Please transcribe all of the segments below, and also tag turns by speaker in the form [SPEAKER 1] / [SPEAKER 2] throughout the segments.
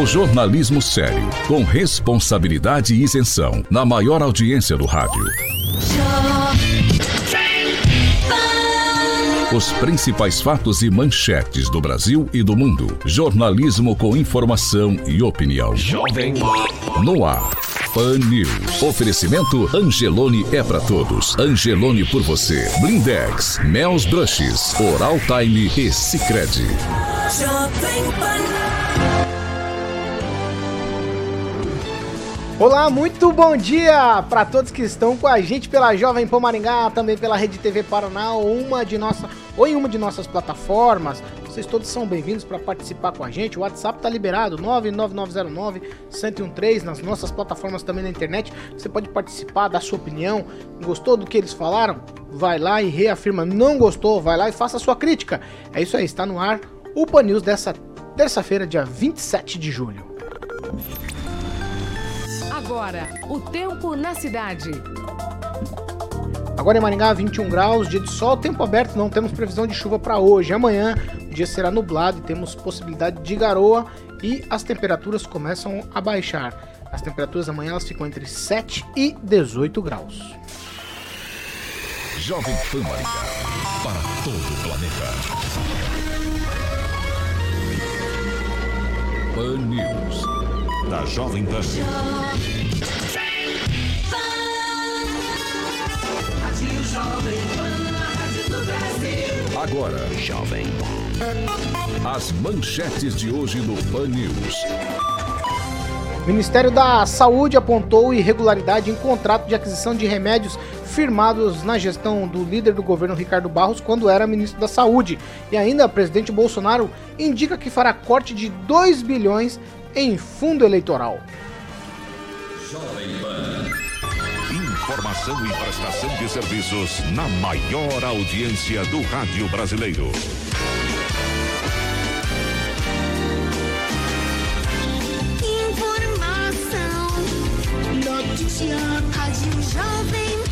[SPEAKER 1] O jornalismo sério, com responsabilidade e isenção, na maior audiência do rádio. Os principais fatos e manchetes do Brasil e do mundo. Jornalismo com informação e opinião. Jovem No ar. Pan News. Oferecimento Angelone é para todos. Angelone por você. Blindex, Mel's Brushes, Oral Time e Sicredi.
[SPEAKER 2] Olá, muito bom dia para todos que estão com a gente pela Jovem Pan Maringá, também pela Rede TV Paraná, ou uma de nossa, ou em uma de nossas plataformas. Vocês todos são bem-vindos para participar com a gente. O WhatsApp tá liberado, 99909-1013, nas nossas plataformas também na internet. Você pode participar, dar sua opinião. Gostou do que eles falaram? Vai lá e reafirma. Não gostou? Vai lá e faça a sua crítica. É isso aí, está no ar o Pan News dessa terça-feira, dia 27 de julho.
[SPEAKER 3] Agora, o tempo na cidade.
[SPEAKER 2] Agora em Maringá, 21 graus, dia de sol, tempo aberto, não temos previsão de chuva para hoje. Amanhã, o dia será nublado e temos possibilidade de garoa e as temperaturas começam a baixar. As temperaturas amanhã elas ficam entre 7 e 18 graus.
[SPEAKER 1] Jovem Pan Maringá, para todo o planeta. Pan News da Jovem Pan. Agora, Jovem As manchetes de hoje no Pan News.
[SPEAKER 2] Ministério da Saúde apontou irregularidade em contrato de aquisição de remédios firmados na gestão do líder do governo Ricardo Barros quando era ministro da Saúde. E ainda, o presidente Bolsonaro indica que fará corte de 2 bilhões em fundo eleitoral.
[SPEAKER 1] Jovem Pan. Informação e prestação de serviços na maior audiência do rádio brasileiro.
[SPEAKER 2] Informação, notícia, rádio Jovem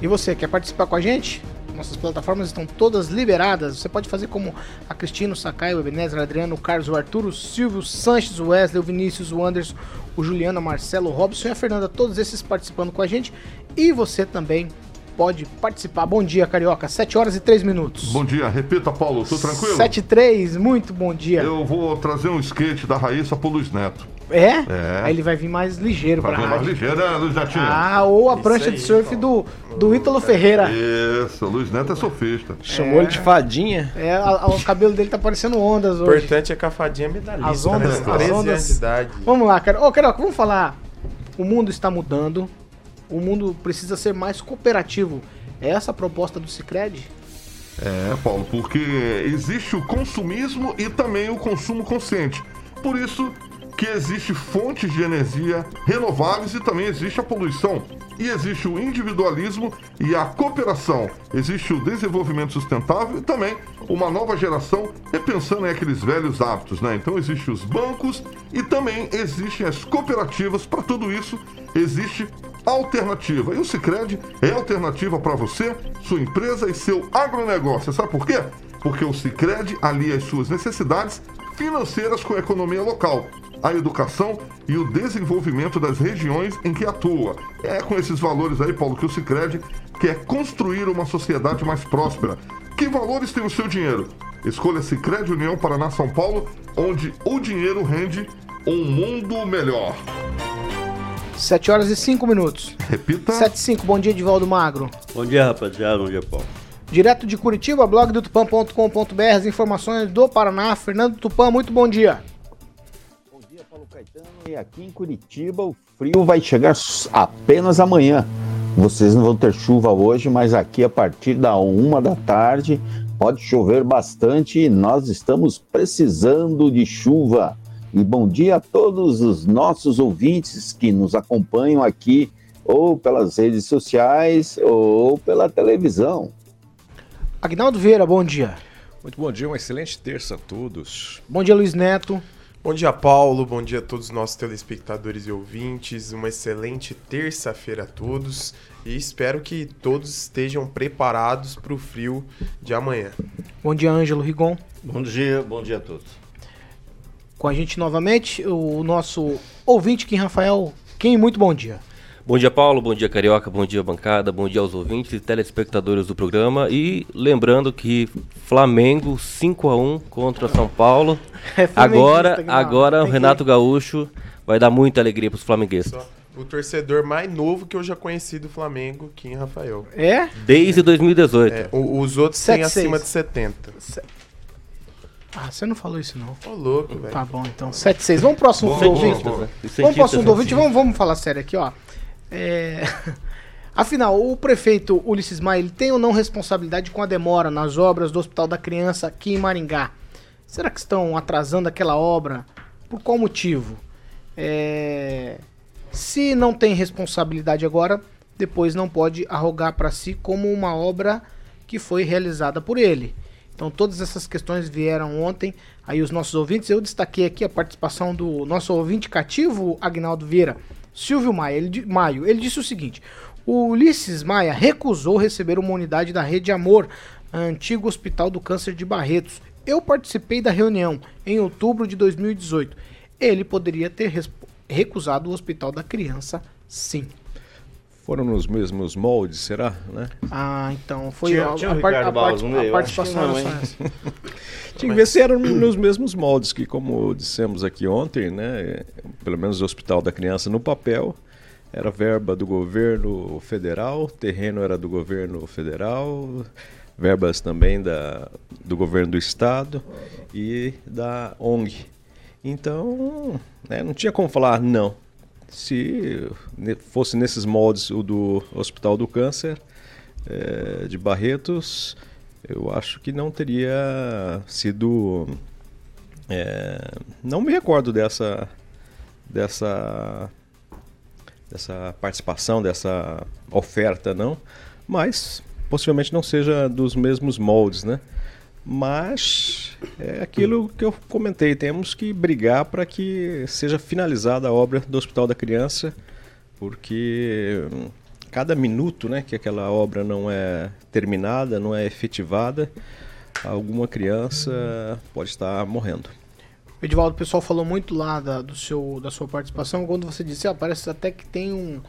[SPEAKER 2] E você, quer participar com a gente? Nossas plataformas estão todas liberadas. Você pode fazer como a Cristina, o Sakai, o Ebenezer, o Adriano, o Carlos, o Arthur, o Silvio, o Sanches, o Wesley, o Vinícius, o Anderson, o Juliano, o Marcelo, o Robson e a Fernanda. Todos esses participando com a gente. E você também pode participar. Bom dia, Carioca. 7 horas e 3 minutos.
[SPEAKER 4] Bom dia. Repita, Paulo. Tudo tranquilo?
[SPEAKER 2] 7 e 3. Muito bom dia.
[SPEAKER 4] Eu vou trazer um skate da Raíssa pro Luiz Neto.
[SPEAKER 2] É? é? Aí ele vai vir mais ligeiro vai pra vir
[SPEAKER 4] mais ligeiro, né, Luiz Netinho?
[SPEAKER 2] Ah, ou a Isso prancha aí, de surf do, do Ítalo Ferreira.
[SPEAKER 4] Isso, o Luiz Neto é sofista.
[SPEAKER 5] Chamou é. ele de fadinha.
[SPEAKER 2] É, a, a, o cabelo dele tá parecendo ondas hoje.
[SPEAKER 5] O importante é que a fadinha é medalhista.
[SPEAKER 2] As ondas, né? as ondas.
[SPEAKER 5] idade.
[SPEAKER 2] Vamos lá, cara. Ô, oh, Carioca, vamos falar. O mundo está mudando. O mundo precisa ser mais cooperativo. É essa a proposta do Cicred?
[SPEAKER 4] É, Paulo, porque existe o consumismo e também o consumo consciente. Por isso, que existe fontes de energia renováveis e também existe a poluição. E existe o individualismo e a cooperação. Existe o desenvolvimento sustentável e também uma nova geração repensando em aqueles velhos hábitos, né? Então existem os bancos e também existem as cooperativas. Para tudo isso existe alternativa. E o Sicredi é alternativa para você, sua empresa e seu agronegócio. Sabe por quê? Porque o Sicredi alia as suas necessidades financeiras com a economia local a educação e o desenvolvimento das regiões em que atua. É com esses valores aí, Paulo, que o Cicred quer construir uma sociedade mais próspera. Que valores tem o seu dinheiro? Escolha Cicred União Paraná São Paulo, onde o dinheiro rende um mundo melhor.
[SPEAKER 2] 7 horas e 5 minutos.
[SPEAKER 4] Repita.
[SPEAKER 2] 7 e 5. Bom dia, Divaldo Magro.
[SPEAKER 6] Bom dia, rapaziada. Bom dia, Paulo.
[SPEAKER 2] Direto de Curitiba, blog do tupan.com.br, as informações do Paraná. Fernando Tupan, muito bom dia.
[SPEAKER 7] Caetano e aqui em Curitiba o frio vai chegar apenas amanhã. vocês não vão ter chuva hoje, mas aqui a partir da uma da tarde pode chover bastante e nós estamos precisando de chuva. E bom dia a todos os nossos ouvintes que nos acompanham aqui, ou pelas redes sociais, ou pela televisão.
[SPEAKER 2] Agnaldo Vieira, bom dia.
[SPEAKER 8] Muito bom dia, uma excelente terça a todos.
[SPEAKER 2] Bom dia, Luiz Neto.
[SPEAKER 5] Bom dia, Paulo. Bom dia a todos os nossos telespectadores e ouvintes. Uma excelente terça-feira a todos e espero que todos estejam preparados para o frio de amanhã.
[SPEAKER 2] Bom dia, Ângelo Rigon.
[SPEAKER 6] Bom dia, bom dia a todos.
[SPEAKER 2] Com a gente novamente, o nosso ouvinte, Kim Rafael. Kim, muito bom dia.
[SPEAKER 9] Bom dia, Paulo. Bom dia, Carioca. Bom dia, bancada. Bom dia aos ouvintes e telespectadores do programa. E lembrando que Flamengo 5 a 1 contra São Paulo. É agora, agora o Renato que... Gaúcho vai dar muita alegria para os flamenguistas. Só
[SPEAKER 5] o torcedor mais novo que eu já conheci do Flamengo, Kim Rafael.
[SPEAKER 2] É?
[SPEAKER 9] Desde 2018. É,
[SPEAKER 5] os outros têm acima de 70.
[SPEAKER 2] Ah, você não falou isso não.
[SPEAKER 5] Tô louco, velho.
[SPEAKER 2] Tá bom, então. 7-6. Vamos pro próximo bom, ouvinte. Vamos pro assunto ouvinte. Vamos, vamos falar sério aqui, ó. É... Afinal, o prefeito Ulisses Maia tem ou não responsabilidade com a demora nas obras do Hospital da Criança aqui em Maringá? Será que estão atrasando aquela obra? Por qual motivo? É... Se não tem responsabilidade agora, depois não pode arrogar para si como uma obra que foi realizada por ele. Então todas essas questões vieram ontem aí os nossos ouvintes. Eu destaquei aqui a participação do nosso ouvinte cativo, Agnaldo Vieira, Silvio Maia. Ele, Maio. Ele disse o seguinte: o Ulisses Maia recusou receber uma unidade da Rede Amor, antigo Hospital do Câncer de Barretos. Eu participei da reunião em outubro de 2018. Ele poderia ter recusado o Hospital da Criança, sim.
[SPEAKER 8] Foram nos mesmos moldes, será? Né?
[SPEAKER 2] Ah, então foi tinha, a, tinha a, a, a, part, a participação. Não,
[SPEAKER 8] tinha que ver se eram nos mesmos moldes, que como dissemos aqui ontem, né, pelo menos o Hospital da Criança no papel, era verba do governo federal, terreno era do governo federal, verbas também da, do governo do estado e da ONG. Então, né, não tinha como falar não. Se fosse nesses moldes o do Hospital do Câncer é, de Barretos, eu acho que não teria sido. É, não me recordo dessa, dessa, dessa participação, dessa oferta, não. Mas possivelmente não seja dos mesmos moldes, né? Mas é aquilo que eu comentei, temos que brigar para que seja finalizada a obra do Hospital da Criança, porque cada minuto né, que aquela obra não é terminada, não é efetivada, alguma criança pode estar morrendo.
[SPEAKER 2] Edivaldo, o pessoal falou muito lá da, do seu, da sua participação, quando você disse, ah, parece até que tem um,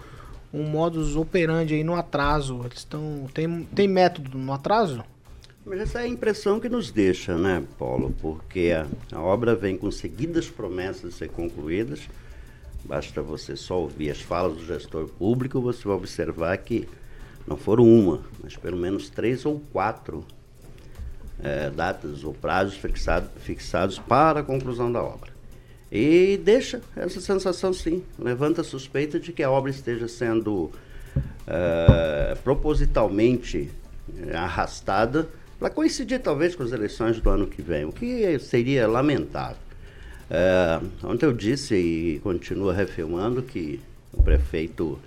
[SPEAKER 2] um modus operandi aí no atraso. Eles estão. Tem, tem método no atraso?
[SPEAKER 6] Mas essa é a impressão que nos deixa, né, Paulo? Porque a, a obra vem com seguidas promessas de ser concluídas. Basta você só ouvir as falas do gestor público, você vai observar que não foram uma, mas pelo menos três ou quatro é, datas ou prazos fixado, fixados para a conclusão da obra. E deixa essa sensação, sim, levanta a suspeita de que a obra esteja sendo é, propositalmente arrastada para coincidir talvez com as eleições do ano que vem, o que seria lamentável. É, ontem eu disse e continuo refilmando que o prefeito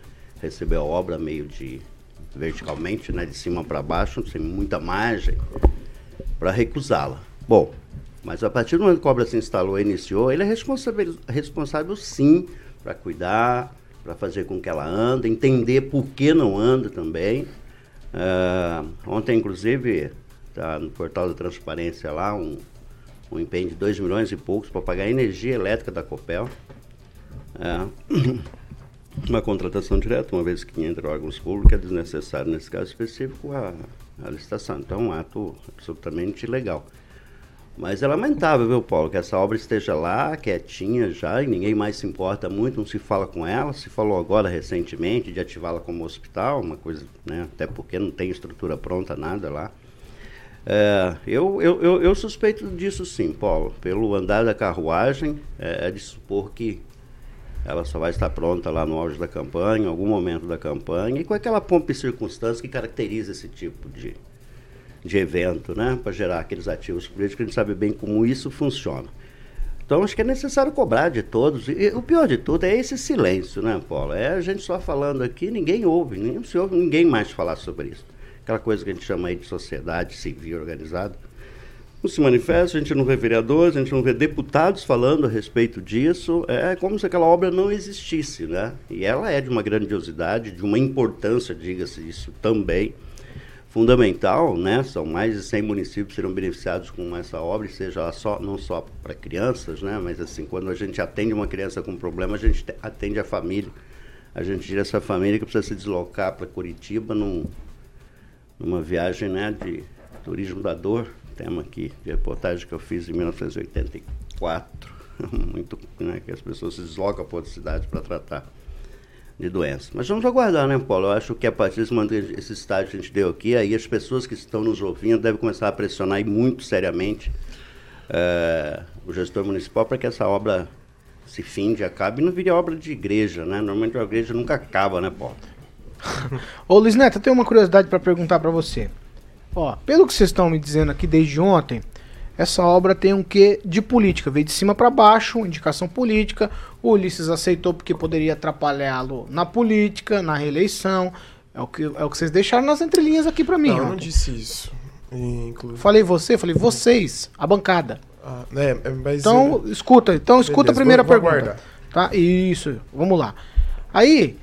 [SPEAKER 6] recebeu a obra meio de verticalmente, né, de cima para baixo, sem muita margem, para recusá-la. Bom, mas a partir do momento que a obra se instalou e iniciou, ele é responsável, responsável sim para cuidar, para fazer com que ela ande, entender por que não anda também. Uh, ontem, inclusive, Está no portal da transparência lá, um, um empenho de 2 milhões e poucos para pagar a energia elétrica da Copel. É, uma contratação direta, uma vez que entra órgãos públicos, é desnecessário, nesse caso específico, a, a licitação. Então, é um ato absolutamente ilegal. Mas é lamentável, viu, Paulo, que essa obra esteja lá, quietinha já, e ninguém mais se importa muito, não se fala com ela. Se falou agora recentemente de ativá-la como hospital, uma coisa, né? Até porque não tem estrutura pronta, nada lá. É, eu, eu, eu, eu, suspeito disso sim, Paulo. Pelo andar da carruagem, é, é de supor que Ela só vai estar pronta lá no auge da campanha, em algum momento da campanha, e com aquela pompa e circunstância que caracteriza esse tipo de, de evento, né? Para gerar aqueles ativos políticos, a gente sabe bem como isso funciona. Então acho que é necessário cobrar de todos. E o pior de tudo é esse silêncio, né, Paulo? É a gente só falando aqui, ninguém ouve, não se ouve ninguém mais falar sobre isso. Aquela coisa que a gente chama aí de sociedade civil organizada não se manifesta, a gente não vê vereadores, a gente não vê deputados falando a respeito disso. É como se aquela obra não existisse, né? E ela é de uma grandiosidade, de uma importância, diga-se isso também, fundamental, né? São mais de 100 municípios serão beneficiados com essa obra, seja só, não só para crianças, né? Mas assim, quando a gente atende uma criança com problema, a gente atende a família. A gente tira essa família que precisa se deslocar para Curitiba num, numa viagem né, de turismo da dor, tema aqui de reportagem que eu fiz em 1984, muito, né, que as pessoas se deslocam para outra cidade para tratar de doença. Mas vamos aguardar, né, Paulo? Eu acho que a partir desse estágio que a gente deu aqui, aí as pessoas que estão nos ouvindo devem começar a pressionar e muito seriamente é, o gestor municipal para que essa obra se finde, acabe e não vire obra de igreja, né? Normalmente a igreja nunca acaba, né, Paulo?
[SPEAKER 2] Ô Luiz Neto, eu tenho uma curiosidade para perguntar para você. Ó, pelo que vocês estão me dizendo aqui desde ontem, essa obra tem um quê de política, veio de cima para baixo, indicação política. O Ulisses aceitou porque poderia atrapalhá-lo na política, na reeleição. É o que, é o que vocês deixaram nas entrelinhas aqui para mim.
[SPEAKER 5] Não, eu não disse isso. Inclusive.
[SPEAKER 2] Falei você, falei vocês, a bancada.
[SPEAKER 5] Ah, é, mas
[SPEAKER 2] então, escuta, então escuta Beleza, a primeira vou, vou pergunta. Aguardar. Tá? Isso, vamos lá. Aí,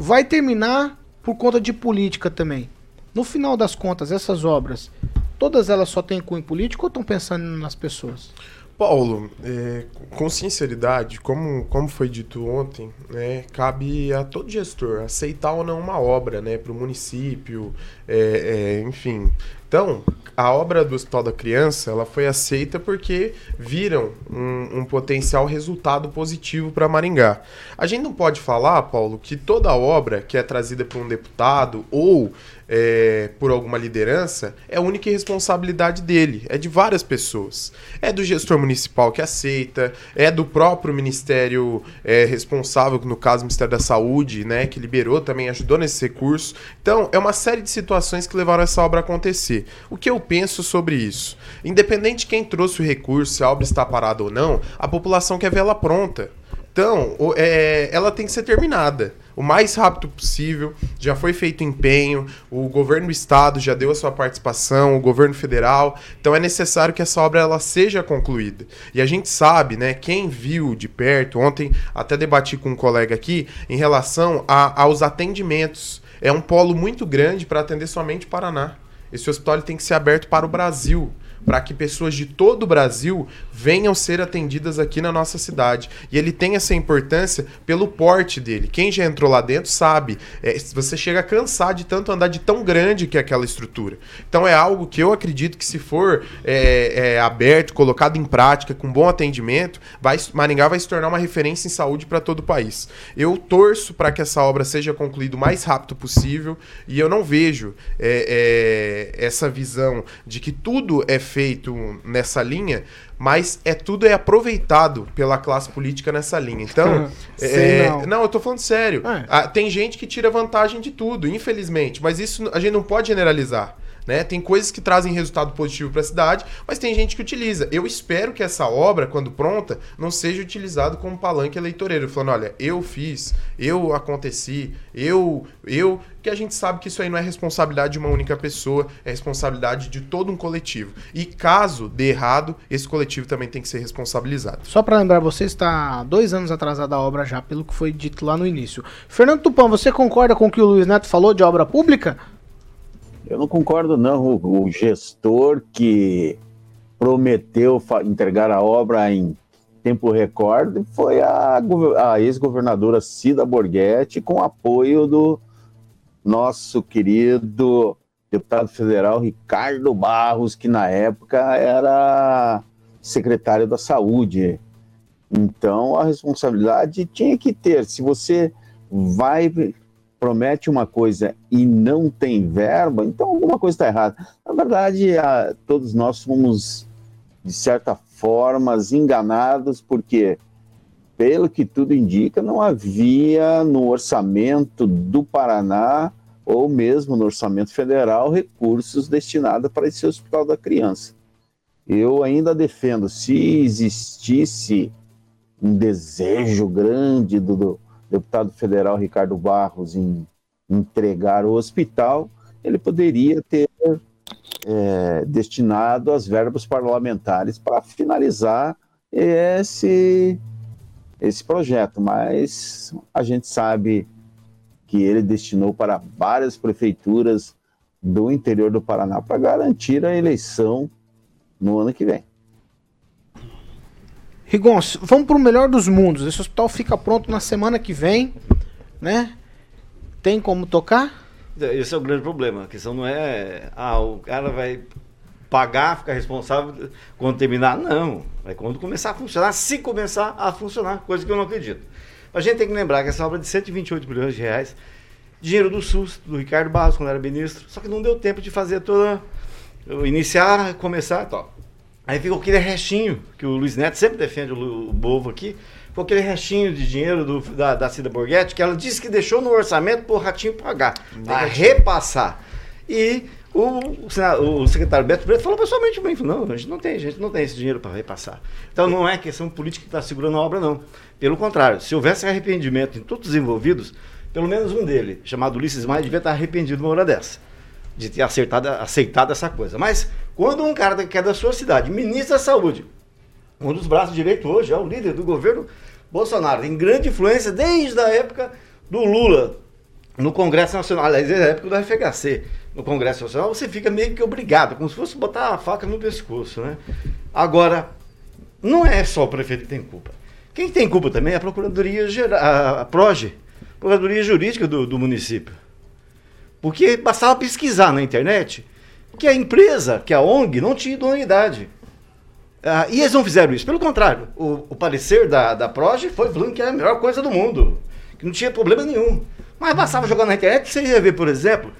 [SPEAKER 2] vai terminar por conta de política também. No final das contas, essas obras, todas elas só têm cunho político ou estão pensando nas pessoas?
[SPEAKER 5] Paulo, é, com sinceridade, como, como foi dito ontem, né, cabe a todo gestor aceitar ou não uma obra né, para o município, é, é, enfim. Então, a obra do Hospital da Criança ela foi aceita porque viram um, um potencial resultado positivo para Maringá. A gente não pode falar, Paulo, que toda obra que é trazida por um deputado ou é, por alguma liderança é única responsabilidade dele, é de várias pessoas. É do gestor municipal que aceita, é do próprio ministério é, responsável, no caso o Ministério da Saúde, né, que liberou também, ajudou nesse recurso. Então, é uma série de situações que levaram essa obra a acontecer. O que eu penso sobre isso? Independente de quem trouxe o recurso, se a obra está parada ou não, a população quer vê-la pronta. Então, é, ela tem que ser terminada o mais rápido possível. Já foi feito empenho, o governo do estado já deu a sua participação, o governo federal. Então é necessário que essa obra ela seja concluída. E a gente sabe, né, quem viu de perto, ontem até debati com um colega aqui em relação a, aos atendimentos. É um polo muito grande para atender somente Paraná. Esse hospital tem que ser aberto para o Brasil para que pessoas de todo o Brasil venham ser atendidas aqui na nossa cidade. E ele tem essa importância pelo porte dele. Quem já entrou lá dentro sabe, é, você chega a cansar de tanto andar de tão grande que é aquela estrutura. Então é algo que eu acredito que se for é, é, aberto, colocado em prática, com bom atendimento, vai, Maringá vai se tornar uma referência em saúde para todo o país. Eu torço para que essa obra seja concluída o mais rápido possível e eu não vejo é, é, essa visão de que tudo é feito nessa linha, mas é tudo é aproveitado pela classe política nessa linha. Então, é, não. não. eu tô falando sério. É. Ah, tem gente que tira vantagem de tudo, infelizmente, mas isso a gente não pode generalizar. Né? Tem coisas que trazem resultado positivo para a cidade, mas tem gente que utiliza. Eu espero que essa obra, quando pronta, não seja utilizada como palanque eleitoreiro, falando, olha, eu fiz, eu aconteci, eu, eu, que a gente sabe que isso aí não é responsabilidade de uma única pessoa, é responsabilidade de todo um coletivo. E caso dê errado, esse coletivo também tem que ser responsabilizado.
[SPEAKER 2] Só para lembrar, você está dois anos atrasada a obra já, pelo que foi dito lá no início. Fernando Tupan, você concorda com o que o Luiz Neto falou de obra pública?
[SPEAKER 7] Eu não concordo, não. O, o gestor que prometeu entregar a obra em tempo recorde foi a, a ex-governadora Cida Borghetti, com apoio do nosso querido deputado federal Ricardo Barros, que na época era secretário da Saúde. Então a responsabilidade tinha que ter. Se você vai promete uma coisa e não tem verba, então alguma coisa está errada. Na verdade, a, todos nós somos, de certa forma, enganados, porque pelo que tudo indica, não havia no orçamento do Paraná ou mesmo no orçamento federal recursos destinados para esse hospital da criança. Eu ainda defendo, se existisse um desejo grande do, do deputado federal Ricardo Barros em entregar o hospital, ele poderia ter é, destinado as verbas parlamentares para finalizar esse, esse projeto, mas a gente sabe que ele destinou para várias prefeituras do interior do Paraná para garantir a eleição no ano que vem.
[SPEAKER 2] Rigon, vamos para o melhor dos mundos. Esse hospital fica pronto na semana que vem, né? Tem como tocar?
[SPEAKER 10] Esse é o grande problema. A questão não é, ah, o cara vai pagar, ficar responsável quando terminar. Não. É quando começar a funcionar, se começar a funcionar, coisa que eu não acredito. A gente tem que lembrar que essa obra é de 128 milhões de reais, dinheiro do SUS, do Ricardo Barros, quando era ministro, só que não deu tempo de fazer toda. iniciar, começar e tal. Aí ficou aquele restinho, que o Luiz Neto sempre defende o, o Bovo aqui, ficou aquele restinho de dinheiro do, da, da Cida Borghetti, que ela disse que deixou no orçamento para o Ratinho pagar, para repassar. E o, o, o, secretário Beto Preto falou pessoalmente bem, não, a gente não tem, a gente não tem esse dinheiro para repassar. Então não é questão política que está segurando a obra, não. Pelo contrário, se houvesse arrependimento em todos os envolvidos, pelo menos um dele, chamado Ulisses Maia, devia estar arrependido de uma hora dessa, de ter acertado, aceitado essa coisa. Mas quando um cara que é da sua cidade, ministro da Saúde, um dos braços direitos hoje, é o líder do governo Bolsonaro, tem grande influência desde a época do Lula no Congresso Nacional, aliás, desde a época do FHC, no Congresso Nacional, você fica meio que obrigado, como se fosse botar a faca no pescoço, né? Agora, não é só o prefeito que tem culpa. Quem tem culpa também é a Procuradoria Geral, a PROGE, Procuradoria Jurídica do, do município. Porque bastava pesquisar na internet que a empresa, que a ONG, não tinha idoneidade. Ah, e eles não fizeram isso. Pelo contrário, o, o parecer da, da PROGE foi falando que era a melhor coisa do mundo, que não tinha problema nenhum. Mas bastava jogar na internet, você ia ver, por exemplo,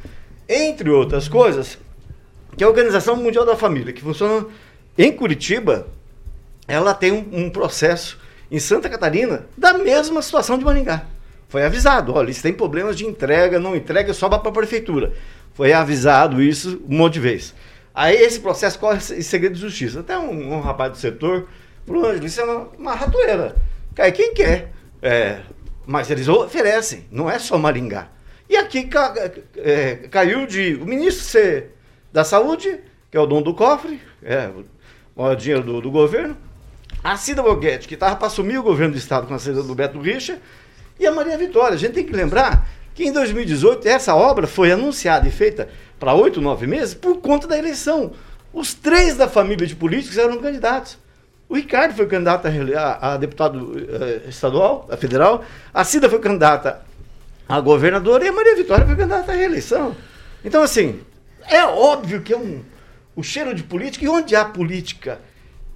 [SPEAKER 10] entre outras coisas, que a Organização Mundial da Família, que funciona em Curitiba, ela tem um, um processo em Santa Catarina da mesma situação de Maringá. Foi avisado, olha, eles têm problemas de entrega, não entrega, só para a prefeitura. Foi avisado isso um monte de vezes. Aí esse processo corre em segredo de justiça. Até um, um rapaz do setor falou, Ângelo, isso é uma, uma ratoeira. Cai quem quer. É, mas eles oferecem, não é só Maringá. E aqui ca, é, caiu de o ministro C, da Saúde, que é o dono do cofre, é, o maior dinheiro do, do governo, a Cida Boguete, que estava para assumir o governo do Estado com a saída do Beto Richa, e a Maria Vitória. A gente tem que lembrar que em 2018 essa obra foi anunciada e feita para oito, nove meses por conta da eleição. Os três da família de políticos eram candidatos. O Ricardo foi candidato a, a deputado uh, estadual, a federal, a Cida foi candidata a governadora e a Maria Vitória foi candidata à reeleição. Então, assim, é óbvio que é um, o cheiro de política, e onde há política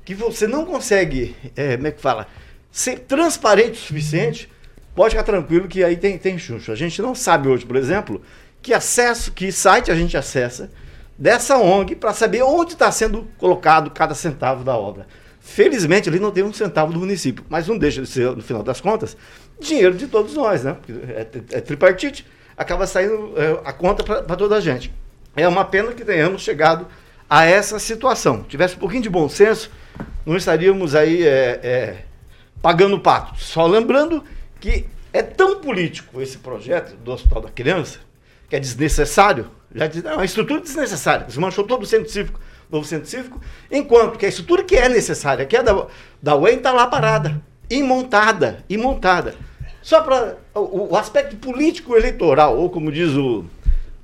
[SPEAKER 10] que você não consegue, é, como é que fala, ser transparente o suficiente, pode ficar tranquilo que aí tem, tem chuncho. A gente não sabe hoje, por exemplo, que acesso, que site a gente acessa dessa ONG para saber onde está sendo colocado cada centavo da obra. Felizmente ali não tem um centavo do município, mas não deixa de ser, no final das contas, dinheiro de todos nós, né? É, é tripartite, acaba saindo é, a conta para toda a gente. É uma pena que tenhamos chegado a essa situação. Tivesse um pouquinho de bom senso, não estaríamos aí é, é pagando pato. Só lembrando que é tão político esse projeto do Hospital da Criança, que é desnecessário, já diz, é uma estrutura desnecessária, você manchou todo o centro cívico, novo centro cívico, enquanto que a estrutura que é necessária, que é da, da UEM, está lá parada, imontada, imontada. Só para o, o, aspecto político eleitoral, ou como diz o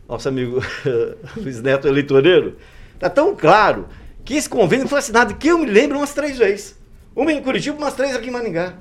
[SPEAKER 10] nosso amigo Luiz Neto eleitoreiro, está tão claro que esse convênio foi assinado, que eu me lembro, umas três vezes. Uma em Curitiba, umas três aqui em Maningá.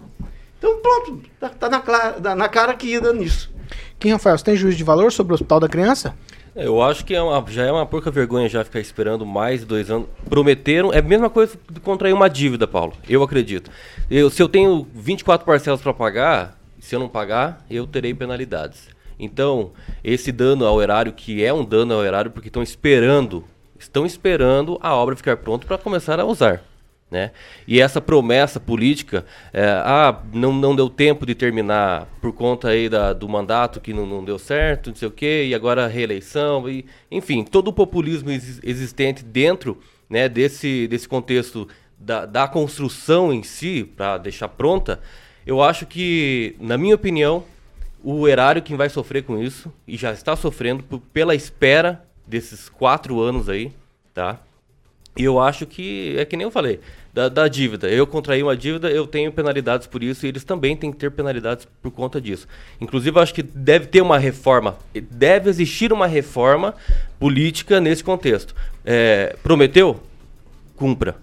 [SPEAKER 10] Então, pronto, tá, tá na, na, cara que ia nisso.
[SPEAKER 2] Quem, Rafael, você tem juízo de valor sobre o Hospital da Criança?
[SPEAKER 9] Eu acho que é uma, já é uma porca vergonha já ficar esperando mais de dois anos. Prometeram, é a mesma coisa de contrair uma dívida, Paulo. Eu acredito. Eu, se eu tenho 24 parcelas para pagar, se eu não pagar, eu terei penalidades. Então, esse dano ao erário, que é um dano ao erário, porque estão esperando, estão esperando a obra ficar pronta para começar a usar. Né? E essa promessa política, é, ah, não, não deu tempo de terminar por conta aí da, do mandato que não, não deu certo, não sei o quê, e agora a reeleição, e, enfim, todo o populismo ex existente dentro né, desse, desse contexto da, da construção em si, para deixar pronta, eu acho que, na minha opinião, o erário quem vai sofrer com isso, e já está sofrendo pela espera desses quatro anos aí, tá? E eu acho que, é que nem eu falei, da, da, dívida. Eu contraí uma dívida, eu tenho penalidades por isso e eles também têm que ter penalidades por conta disso. Inclusive, eu acho que deve ter uma reforma, deve existir uma reforma política nesse contexto. É, prometeu? Cumpra.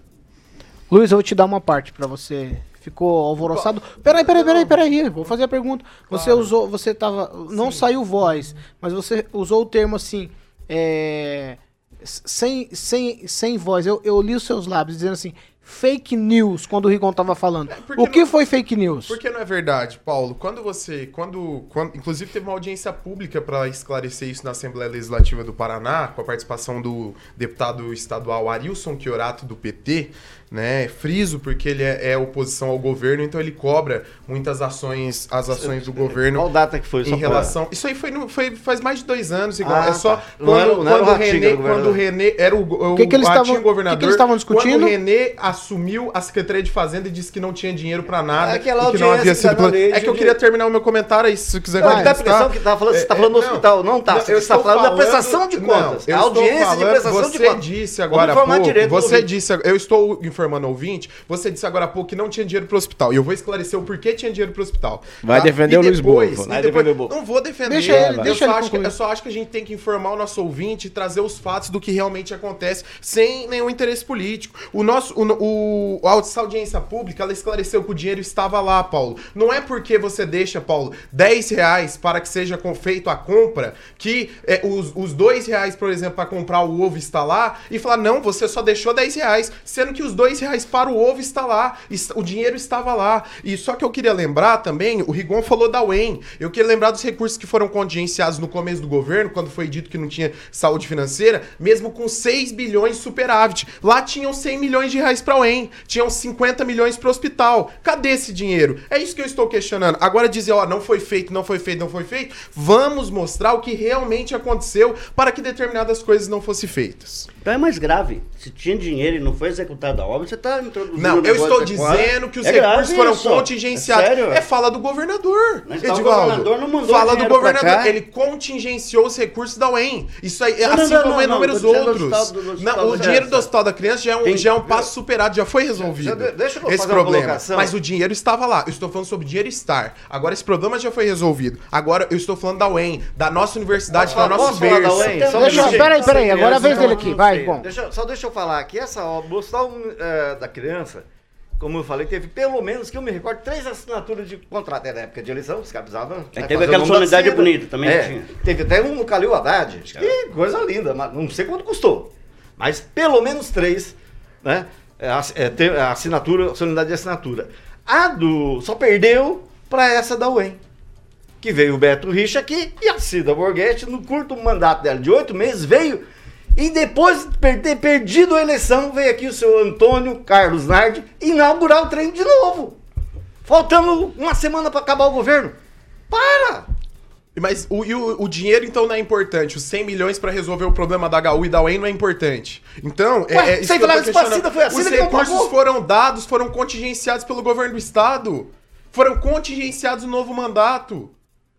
[SPEAKER 2] Luiz, eu vou te dar uma parte para você. Ficou alvoroçado. Peraí, peraí, peraí, peraí. Vou fazer a pergunta. Você claro. usou, você tava. Não Sim. saiu voz, mas você usou o termo assim. É, sem, sem, sem voz. Eu, eu li os seus lábios dizendo assim: fake news quando o Rigon tava falando. É o que não, foi fake news?
[SPEAKER 5] Porque não é verdade, Paulo. Quando você, quando, quando inclusive teve uma audiência pública para esclarecer isso na Assembleia Legislativa do Paraná, com a participação do deputado estadual Arilson Chiorato do PT, né? Friso porque ele é, é, oposição ao governo, então ele cobra muitas ações, as ações do governo.
[SPEAKER 10] Qual data que foi?
[SPEAKER 5] Em relação, pra... isso aí foi, no, foi faz mais de dois anos, igual. Ah, é só tá. quando, era, quando, o René, quando o René era o,
[SPEAKER 2] o, que que eles tavam,
[SPEAKER 5] governador.
[SPEAKER 2] Que que eles estavam discutindo?
[SPEAKER 5] Quando o René assumiu a secretaria de fazenda e disse que não tinha dinheiro para nada, é que não havia sido plan... É que eu queria terminar o meu comentário aí, se quiser.
[SPEAKER 10] Não, dá a impressão que tá falando, você tá falando no hospital, não tá? Você está falando da prestação de contas. A audiência de prestação de contas.
[SPEAKER 5] Você disse agora, você disse, eu estou informando ouvinte você disse agora há pouco que não tinha dinheiro pro hospital. E eu vou esclarecer o porquê tinha dinheiro pro hospital.
[SPEAKER 8] Vai tá? defender e o Luiz Bovo.
[SPEAKER 5] Vai defender o Não vou defender.
[SPEAKER 2] Deixa ele, eu, deixa só
[SPEAKER 5] ele acho que, eu só acho que a gente tem que informar o nosso ouvinte e trazer os fatos do que realmente acontece sem nenhum interesse político. O nosso, o, o, a audiência pública, ela esclareceu que o dinheiro estava lá, Paulo. Não é porque você deixa, Paulo, 10 reais para que seja feito a compra, que é, os, os 2 reais, por exemplo, para comprar o ovo está lá, e falar, não, você só deixou 10 reais, sendo que os 2 reais para o ovo está lá, o dinheiro estava lá. E só que eu queria lembrar também, o Rigon falou da UEM, eu queria lembrar dos recursos que foram contingenciados no começo do governo, quando foi dito que não tinha saúde financeira, mesmo com 6 bilhões superávit. Lá tinham 100 milhões de reais para a UEM, tinham 50 milhões para o hospital. Cadê esse dinheiro? É isso que eu estou questionando. Agora dizer, ó, não foi feito, não foi feito, não foi feito, vamos mostrar o que realmente aconteceu para que determinadas coisas não fossem feitas.
[SPEAKER 6] Então é mais grave. Se tinha dinheiro e não foi executada a obra, você está introduzindo.
[SPEAKER 5] Não, eu estou dizendo que os é recursos foram isso. contingenciados. É, é, fala do governador.
[SPEAKER 6] Mas Edivaldo. o governador não mandou
[SPEAKER 5] Fala do governador. Ele contingenciou os recursos da UEM. Isso aí, não, assim não, como não, inúmeros outros. Do do não, o dinheiro do Hospital da Criança já é um, Tem, já é um passo superado, já foi resolvido. Já, deixa eu esse problema. Mas o dinheiro estava lá. Eu estou falando sobre o dinheiro estar. Agora esse problema já foi resolvido. Agora eu estou falando da UEM, da nossa universidade, da nossa berço.
[SPEAKER 2] Peraí, peraí, agora a vez dele aqui. Vai, bom.
[SPEAKER 10] Só deixa eu falar que essa obra, o Hospital eh, da Criança, como eu falei, teve pelo menos, que eu me recordo, três assinaturas de contrato. Era época de eleição, os caras precisavam.
[SPEAKER 6] É, teve aquela solenidade bonita também. É, tinha.
[SPEAKER 10] Teve até um no Calil Haddad. Que é. coisa linda, mas não sei quanto custou. Mas pelo menos três, né? É, é, a assinatura, a solenidade de assinatura. A do. Só perdeu para essa da UEM. Que veio o Beto Richa aqui e a Cida Borghetti, no curto mandato dela de oito meses, veio e depois de ter perdido a eleição, veio aqui o seu Antônio Carlos Nardi inaugurar o trem de novo. Faltando uma semana para acabar o governo. Para!
[SPEAKER 5] Mas o, o, o, dinheiro, então, não é importante. Os 100 milhões para resolver o problema da HU e da UEM não é importante. Então,
[SPEAKER 10] é, Ué, é, isso que eu tô. Foi
[SPEAKER 5] assim Os recursos foram dados, foram contingenciados pelo governo do Estado. Foram contingenciados no novo mandato.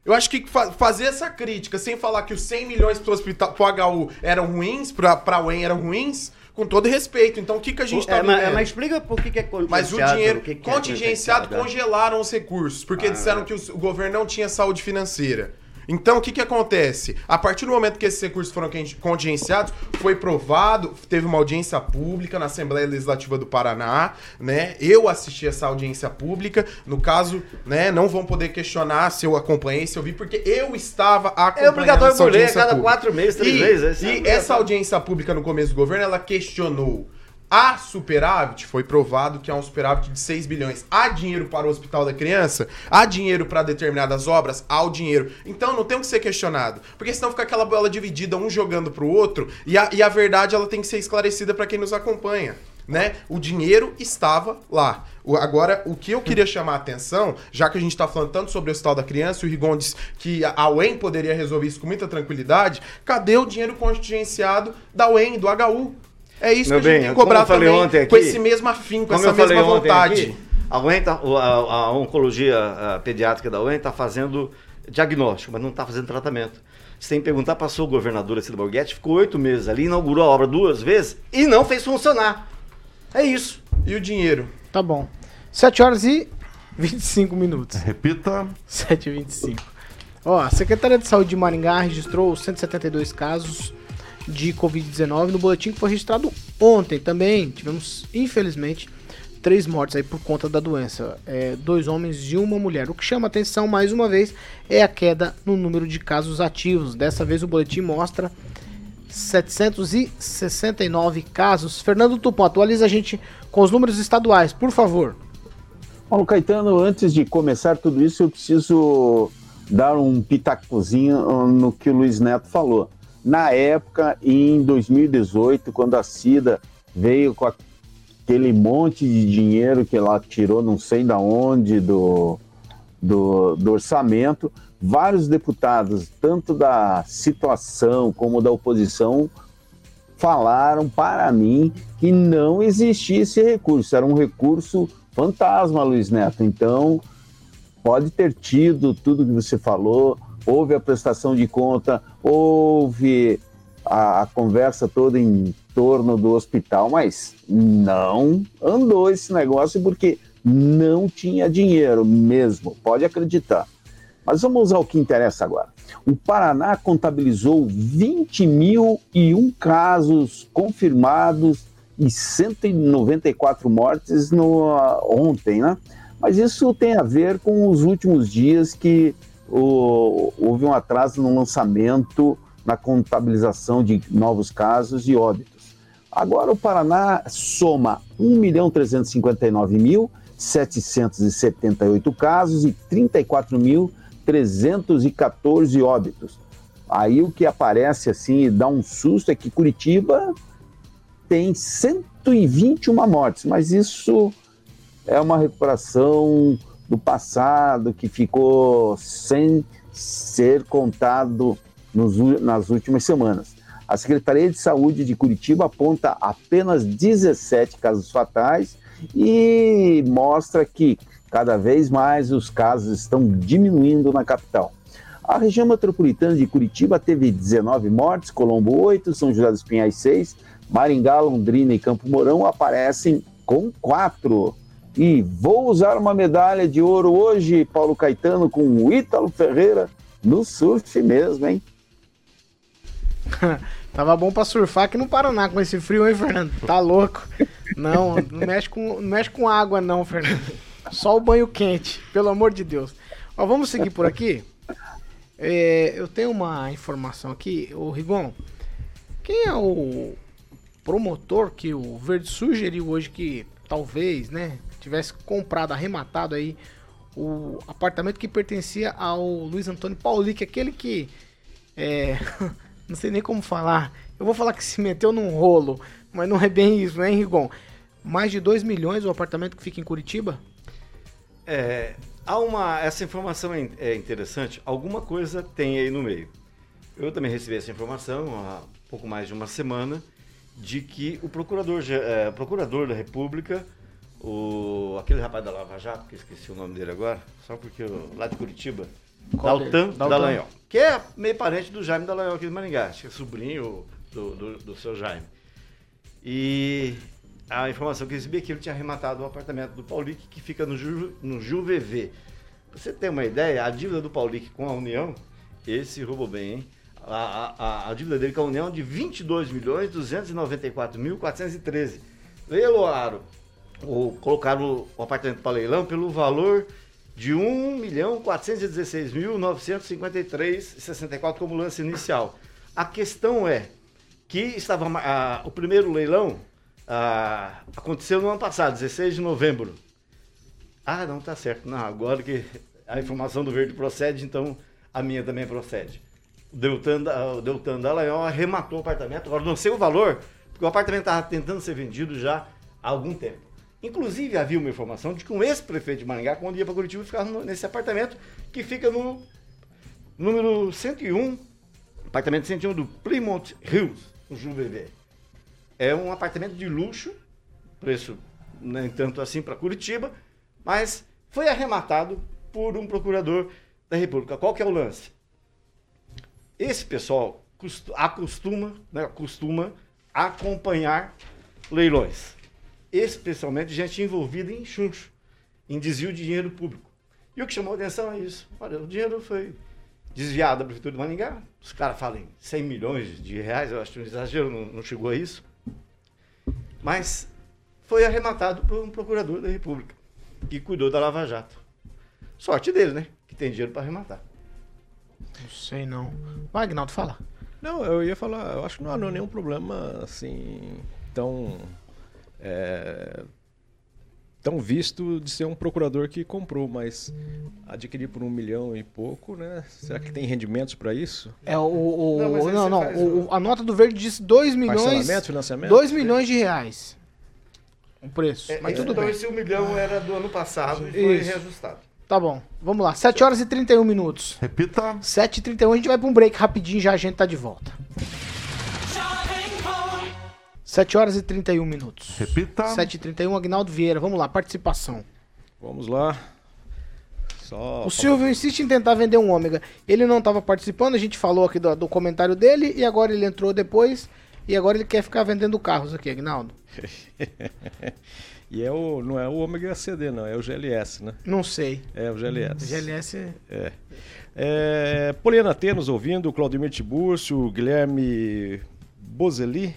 [SPEAKER 5] Eu acho que fa fazer essa crítica sem falar que os 100 milhões pro, hospital, pro HU eram ruins, pra, pra UEM eram ruins, com todo respeito. Então o que, que a gente está
[SPEAKER 6] é, mas, mas, explica por que, que é contingenciado.
[SPEAKER 5] Mas o dinheiro que que é contingenciado é congelaram os recursos, porque ah. disseram que o governo não tinha saúde financeira. Então, o que, que acontece? A partir do momento que esses recursos foram contingenciados, foi provado, teve uma audiência pública na Assembleia Legislativa do Paraná, né? Eu assisti essa audiência pública. No caso, né, não vão poder questionar se eu acompanhei, se eu vi, porque eu estava acompanhando É
[SPEAKER 10] obrigatório por lei a cada quatro meses, três
[SPEAKER 5] e,
[SPEAKER 10] meses.
[SPEAKER 5] E é essa audiência pública no começo do governo, ela questionou Há superávit, foi provado que há um superávit de 6 bilhões. Há dinheiro para o Hospital da Criança? Há dinheiro para determinadas obras? Há o dinheiro. Então não tem que ser questionado. Porque senão fica aquela bola dividida, um jogando para o outro, e a, e a verdade ela tem que ser esclarecida para quem nos acompanha. né? O dinheiro estava lá. Agora, o que eu queria chamar a atenção, já que a gente está falando tanto sobre o hospital da criança, o Rigon disse que a UEM poderia resolver isso com muita tranquilidade, cadê o dinheiro contingenciado da UEM, do HU? É isso
[SPEAKER 10] Meu
[SPEAKER 5] que a gente
[SPEAKER 10] bem,
[SPEAKER 5] tem que cobrar também,
[SPEAKER 10] ontem
[SPEAKER 5] com
[SPEAKER 10] aqui-
[SPEAKER 5] esse mesmo afim, com essa mesma vontade.
[SPEAKER 10] aqui, a, tá- o- a, a oncologia a pediátrica da UEM está fazendo diagnóstico, mas não está fazendo tratamento. Você tem que perguntar, passou o governador Cida Borghetti, ficou oito meses ali, inaugurou a obra duas vezes e não fez funcionar. É isso.
[SPEAKER 5] E o dinheiro?
[SPEAKER 2] Tá bom. 7 horas e 25 minutos.
[SPEAKER 4] Repita.
[SPEAKER 2] 7 e 25. Ó, a Secretaria de Saúde de Maringá registrou 172 casos de Covid-19 no boletim que foi registrado ontem também. Tivemos, infelizmente, três mortes aí por conta da doença. É, dois homens e uma mulher. O que chama atenção, mais uma vez, é a queda no número de casos ativos. Dessa vez o boletim mostra 769 casos. Fernando Tupã, atualiza a gente com os números estaduais, por favor.
[SPEAKER 7] Paulo Caetano, antes de começar tudo isso, eu preciso dar um pitacozinho no que o Luiz Neto falou. Na época, em 2018, quando a Cida veio com aquele monte de dinheiro que ela tirou, não sei da onde, do, do, do orçamento, vários deputados, tanto da situação como da oposição, falaram para mim que não existia esse recurso, era um recurso fantasma, Luiz Neto. Então, pode ter tido tudo que você falou, houve a prestação de conta, houve a, a, conversa toda em torno do hospital, mas não andou esse negócio porque não tinha dinheiro mesmo, pode acreditar. Mas vamos ao que interessa agora. O Paraná contabilizou 20.001 casos confirmados e 194 mortes no, ontem, né? Mas isso tem a ver com os últimos dias que o, houve um atraso no lançamento, na contabilização de novos casos e óbitos. Agora o Paraná soma 1.359.778 casos e 34.314 óbitos. Aí o que aparece assim e dá um susto é que Curitiba tem 121 mortes, mas isso é uma recuperação do passado que ficou sem ser contado nos, nas últimas semanas. A Secretaria de Saúde de Curitiba aponta apenas 17 casos fatais e mostra que cada vez mais os casos estão diminuindo na capital. A região metropolitana de Curitiba teve 19 mortes, Colombo 8, São José dos Pinhais 6, Maringá, Londrina e Campo Mourão aparecem com 4. E vou usar uma medalha de ouro hoje, Paulo Caetano, com o Ítalo Ferreira no surf mesmo, hein?
[SPEAKER 2] Tava bom pra surfar aqui no Paraná com esse frio, hein, Fernando? Tá louco. Não, não mexe com, não mexe com água, não, Fernando. Só o banho quente, pelo amor de Deus. Ó, vamos seguir por aqui. É, eu tenho uma informação aqui, o Rigon. Quem é o promotor que o Verde sugeriu hoje que talvez, né, tivesse comprado, arrematado aí o apartamento que pertencia ao Luiz Antônio Paulic, aquele que é, não sei nem como falar. Eu vou falar que se meteu num rolo, mas não é bem isso, né, Rigon? Mais de 2 milhões o apartamento que fica em Curitiba?
[SPEAKER 10] É, há uma essa informação é, é interessante. Alguma coisa tem aí no meio. Eu também recebi essa informação há pouco mais de uma semana de que o procurador, é, procurador da República, o, aquele rapaz da Lava Jato, que esqueci o nome dele agora, só porque eu, lá de Curitiba,
[SPEAKER 2] Qual
[SPEAKER 10] Daltan. Dallagnol, que é meio parente do Jaime Dallagnol aqui de Maringá, acho que é sobrinho do, do, do seu Jaime. E a informação que eu recebi é que ele tinha arrematado o apartamento do Paulic, que fica no, Ju, no JuVV. Pra você ter uma ideia, a dívida do Paulic com a União, esse roubou bem, hein? A, a, a dívida dele com a União é de 22 milhões 294 mil 413. Leiloaram, ou colocaram o apartamento para leilão pelo valor de 1 milhão 416 mil 953,64 como lance inicial. A questão é que estava o primeiro leilão aconteceu no ano passado, 16 de novembro. Ah, não, tá certo. Não, agora que a informação do verde procede, então a minha também procede. O o Deltan Dallagnol arrematou o apartamento. Agora não sei o valor, porque o apartamento estava tentando ser vendido já há algum tempo. Inclusive, havia uma informação de que um ex-prefeito de Maringá, quando ia para Curitiba, ficava nesse apartamento que fica no número 101, apartamento 101 do Plymouth Hills, no Jubevê. É um apartamento de luxo, preço nem tanto assim para Curitiba, mas foi arrematado por um procurador da República. Qual que é o lance? Esse pessoal acostuma, né, costuma acompanhar leilões, especialmente gente envolvida em chuncho, em desvio de dinheiro público. E o que chamou a atenção é isso. Olha, o dinheiro foi desviado da Prefeitura de Maningá, os caras falam em 100 milhões de reais, eu acho um exagero, não, não chegou a isso. Mas foi arrematado por um procurador da República, que cuidou da Lava Jato. Sorte dele, né? Que tem dinheiro para arrematar.
[SPEAKER 2] Não sei não. Vai, Agnaldo, fala.
[SPEAKER 8] Não, eu ia falar, eu acho que não há nenhum problema assim tão é, tão visto de ser um procurador que comprou, mas adquirir por um milhão e pouco, né? Será que tem rendimentos para isso?
[SPEAKER 2] É o, o não, não, não o, a nota do verde diz 2 milhões,
[SPEAKER 8] financiamento,
[SPEAKER 2] 2 milhões de reais. O preço,
[SPEAKER 10] é,
[SPEAKER 2] mas tudo
[SPEAKER 10] então
[SPEAKER 2] bem.
[SPEAKER 10] esse 1 milhão era do ano passado e foi
[SPEAKER 2] Isso.
[SPEAKER 10] reajustado.
[SPEAKER 2] Tá bom, vamos lá. 7 horas e 31 minutos.
[SPEAKER 4] Repita.
[SPEAKER 2] 7 e 31 a gente vai pra um break rapidinho já a gente tá de volta. 7 horas e 31 minutos.
[SPEAKER 4] Repita.
[SPEAKER 2] 7 e 31 Agnaldo Vieira, vamos lá, participação.
[SPEAKER 8] Vamos lá. Só
[SPEAKER 2] O Silvio insiste em tentar vender um ômega. Ele não estava participando, a gente falou aqui do, do comentário dele e agora ele entrou depois e agora ele quer ficar vendendo carros aqui, Agnaldo.
[SPEAKER 8] e é o, não é o Ômega CD, não, é o GLS, né?
[SPEAKER 2] Não sei.
[SPEAKER 8] É o GLS.
[SPEAKER 2] GLS.
[SPEAKER 8] É. é Poliana T nos ouvindo, Claudemir Tiburcio, Guilherme Bozeli,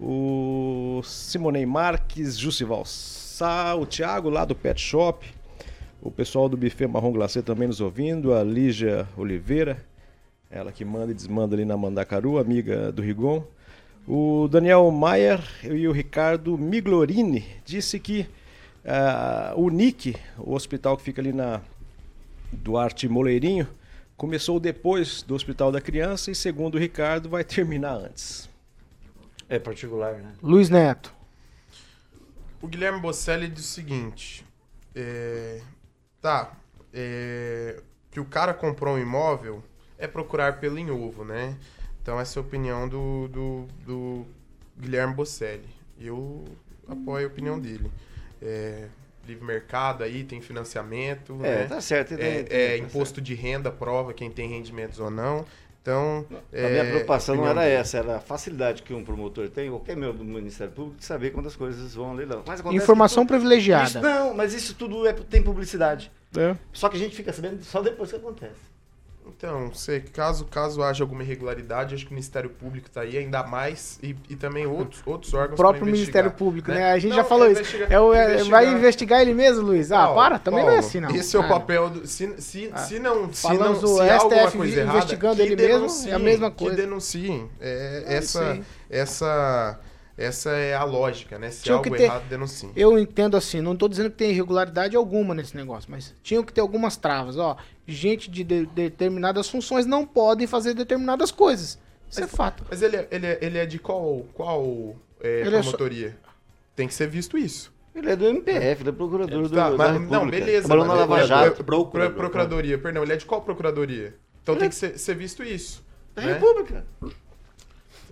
[SPEAKER 8] o Simonei Marques, Jussival Sá, o Thiago lá do Pet Shop, o pessoal do Buffet Marrom Glacê também nos ouvindo, a Lígia Oliveira, ela que manda e desmanda ali na Mandacaru, amiga do Rigon. O Daniel Maier e o Ricardo Miglorini disse que ah, o NIC, o hospital que fica ali na Duarte Moleirinho, começou depois do Hospital da Criança e, segundo o Ricardo, vai terminar antes.
[SPEAKER 10] É particular, né?
[SPEAKER 2] Luiz Neto.
[SPEAKER 5] O Guilherme Bocelli diz o seguinte: é, tá, é, que o cara comprou um imóvel é procurar pelo em ovo, né? Então essa é a opinião do, do, do Guilherme Bocelli. Eu apoio a opinião dele. É, livre mercado aí, tem financiamento.
[SPEAKER 10] É,
[SPEAKER 5] né?
[SPEAKER 10] tá certo.
[SPEAKER 5] É,
[SPEAKER 10] tem-
[SPEAKER 5] é,
[SPEAKER 10] tem- tá
[SPEAKER 5] imposto de renda prova quem tem rendimentos ou não. Então.
[SPEAKER 10] A minha preocupação não era essa, era a facilidade que um promotor tem, qualquer membro do Ministério Público, de saber quando as coisas vão a leilão. Mas acontece
[SPEAKER 2] Informação
[SPEAKER 10] que
[SPEAKER 2] privilegiada.
[SPEAKER 10] Isso- não, mas isso tudo é, tem publicidade.
[SPEAKER 8] É.
[SPEAKER 10] Só que a gente fica sabendo só depois que acontece.
[SPEAKER 5] Então, sei, caso, caso haja alguma irregularidade, acho que o Ministério Público está aí, ainda mais, e, e também outros, outros órgãos
[SPEAKER 2] O próprio Ministério Público, né? A gente
[SPEAKER 5] Não,
[SPEAKER 2] já falou
[SPEAKER 5] é
[SPEAKER 2] isso.
[SPEAKER 5] investigar-
[SPEAKER 2] É o- é-
[SPEAKER 5] investigar.
[SPEAKER 2] vai investigar ele mesmo, Luiz? Ah,
[SPEAKER 5] Paulo,
[SPEAKER 2] para, também não é
[SPEAKER 5] Paulo,
[SPEAKER 2] assim, não.
[SPEAKER 5] Esse é o
[SPEAKER 2] Ah.
[SPEAKER 5] papel do. Se, se, se não. Se
[SPEAKER 2] Falamos
[SPEAKER 5] não
[SPEAKER 2] o
[SPEAKER 5] se há
[SPEAKER 2] STF
[SPEAKER 5] coisa errada,
[SPEAKER 2] investigando
[SPEAKER 5] que
[SPEAKER 2] ele mesmo, é a mesma coisa.
[SPEAKER 5] Que denunciem. É,
[SPEAKER 2] É
[SPEAKER 5] essa, essa, essa é a lógica, né? Se
[SPEAKER 2] Tinha
[SPEAKER 5] algo
[SPEAKER 2] que ter-
[SPEAKER 5] errado, denunciem.
[SPEAKER 2] Eu entendo assim, não tô dizendo que tem irregularidade alguma nesse negócio, mas tinham que ter algumas travas, ó. Gente de, de- determinadas funções não podem fazer determinadas coisas. Isso é fato.
[SPEAKER 5] Mas ele é, ele é, ele é de qual, qual é,
[SPEAKER 2] Ele é só-
[SPEAKER 5] promotoria? Tem que ser visto isso.
[SPEAKER 10] Ele é do MPF, ele é procurador do,
[SPEAKER 5] Tá,
[SPEAKER 10] da
[SPEAKER 5] mas-
[SPEAKER 10] República.
[SPEAKER 5] não, beleza.
[SPEAKER 10] Trabalhou na
[SPEAKER 5] mas
[SPEAKER 10] Lava
[SPEAKER 5] ele é-
[SPEAKER 10] Jato.
[SPEAKER 5] é- pro- Procuradoria, perdão, ele é de qual procuradoria? Então tem que ser, ser visto isso.
[SPEAKER 10] Da
[SPEAKER 5] né?
[SPEAKER 10] República.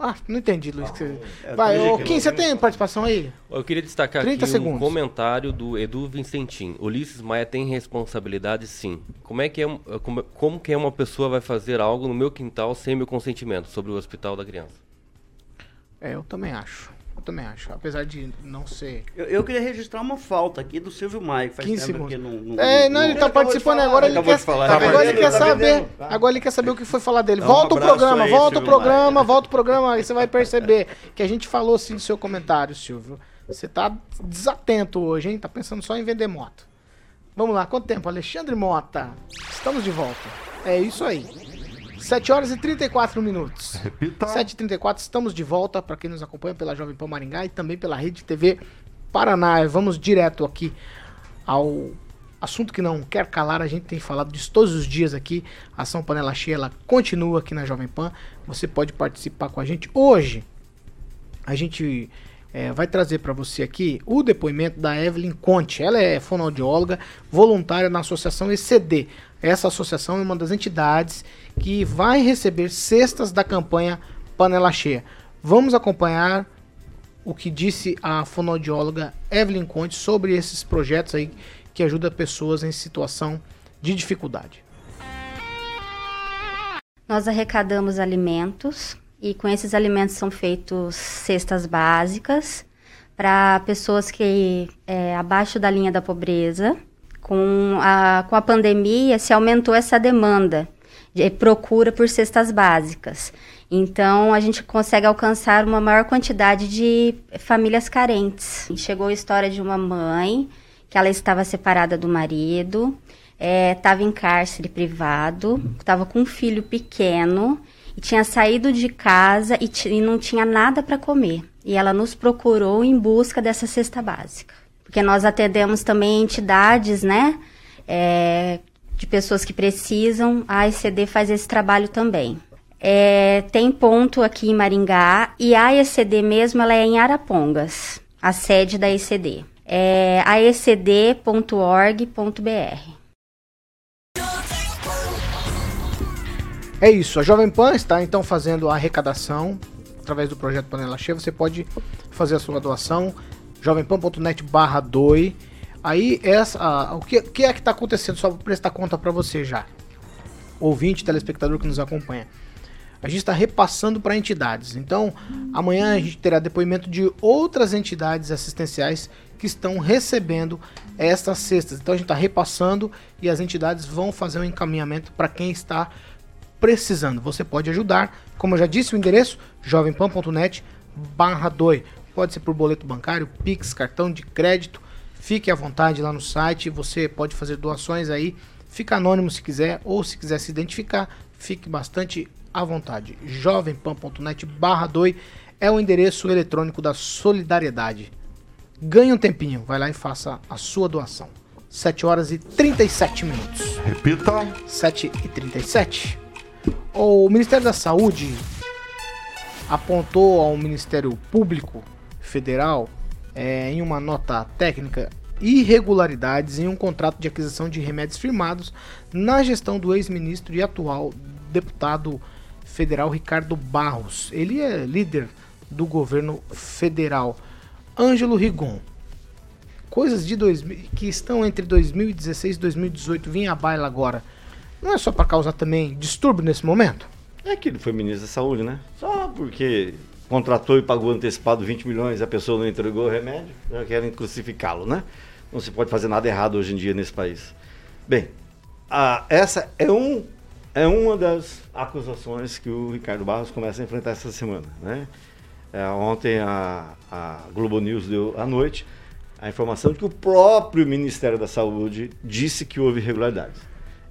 [SPEAKER 2] Ah, não entendi, Luiz. que você-
[SPEAKER 10] é,
[SPEAKER 2] Vai,
[SPEAKER 10] tem
[SPEAKER 2] ô
[SPEAKER 10] que-
[SPEAKER 2] Kim, você tem participação aí?
[SPEAKER 9] Eu queria destacar
[SPEAKER 2] 30
[SPEAKER 9] aqui
[SPEAKER 2] segundos.
[SPEAKER 9] um comentário do Edu Vincentim. Ulisses Maia tem responsabilidade sim. Como é que é como, como que é uma pessoa vai fazer algo no meu quintal sem meu consentimento sobre o hospital da criança?
[SPEAKER 2] É, eu também acho. Eu também acho. Apesar de não ser.
[SPEAKER 6] Eu, eu queria registrar uma falta aqui do Silvio Maia, que faz
[SPEAKER 2] 15
[SPEAKER 6] tempo que
[SPEAKER 2] segundos.
[SPEAKER 6] não, não,
[SPEAKER 2] É, não, ele tá participando agora, ele quer, agora ele quer saber,
[SPEAKER 10] tá?
[SPEAKER 2] agora ele quer saber o que foi falar dele. Volta o programa, volta o programa, volta o programa, aí você vai perceber que a gente falou sim do seu comentário, Silvio. Você tá desatento hoje, hein? Tá pensando só em vender moto. Vamos lá, quanto tempo? Alexandre Mota. Estamos de volta. É isso aí. 7 horas e 34 minutos.
[SPEAKER 4] Repita.
[SPEAKER 2] 7h34, estamos de volta para quem nos acompanha pela Jovem Pan Maringá e também pela Rede TV Paraná. Vamos direto aqui ao assunto que não quer calar. A gente tem falado disso todos os dias aqui. A Ação Panela Cheia ela continua aqui na Jovem Pan. Você pode participar com a gente. Hoje, a gente é, vai trazer para você aqui o depoimento da Evelyn Conte. Ela é fonoaudióloga voluntária na Associação ECD. Essa associação é uma das entidades que vai receber cestas da campanha Panela Cheia. Vamos acompanhar o que disse a fonoaudióloga Evelyn Conte sobre esses projetos aí que ajudam pessoas em situação de dificuldade.
[SPEAKER 11] Nós arrecadamos alimentos e com esses alimentos são feitos cestas básicas para pessoas que é, abaixo da linha da pobreza. Com a, com a pandemia se aumentou essa demanda de procura por cestas básicas. Então a gente consegue alcançar uma maior quantidade de famílias carentes. Chegou a história de uma mãe que ela estava separada do marido, estava é, em cárcere privado, estava com um filho pequeno e tinha saído de casa e, e não tinha nada para comer. E ela nos procurou em busca dessa cesta básica. Porque nós atendemos também entidades, né? É, de pessoas que precisam. A ECD faz esse trabalho também. É, tem ponto aqui em Maringá e a ECD mesmo ela é em Arapongas, a sede da ECD. É aecd.org.br.
[SPEAKER 2] É isso, a Jovem Pan está então fazendo a arrecadação através do projeto Panela Cheia. Você pode fazer a sua doação, jovempan.net barra doe. Aí, essa, a, o que, que, é que está acontecendo? Só para prestar conta para você já, ouvinte, telespectador que nos acompanha. A gente está repassando para entidades. Então, amanhã a gente terá depoimento de outras entidades assistenciais que estão recebendo essas cestas. Então, a gente está repassando e as entidades vão fazer um encaminhamento para quem está precisando. Você pode ajudar, como eu já disse, o endereço jovempan.net barra doi. Pode ser por boleto bancário, Pix, cartão de crédito. Fique à vontade lá no site. Você pode fazer doações aí. Fica anônimo se quiser, ou se quiser se identificar, fique bastante à vontade. jovempan.net barra doi é o endereço eletrônico da solidariedade. Ganhe um tempinho, vai lá e faça a sua doação. 7 horas e 37 minutos.
[SPEAKER 4] Repita.
[SPEAKER 2] 7 e 37. O Ministério da Saúde apontou ao Ministério Público Federal, é, em uma nota técnica, irregularidades em um contrato de aquisição de remédios firmados na gestão do ex-ministro e atual deputado federal Ricardo Barros. Ele é líder do governo federal. Ângelo Rigon. Coisas de dois, que estão entre 2016 e 2018 vinha à baila agora não é só para causar também distúrbio nesse momento?
[SPEAKER 10] É que ele foi ministro da Saúde, né? Só porque contratou e pagou antecipado 20 milhões e a pessoa não entregou o remédio, já querem crucificá-lo, né? Não se pode fazer nada errado hoje em dia nesse país. Bem, a, essa é, um, é uma das acusações que o Ricardo Barros começa a enfrentar essa semana, né? É, ontem a, a Globo News deu à noite a informação de que o próprio Ministério da Saúde disse que houve irregularidades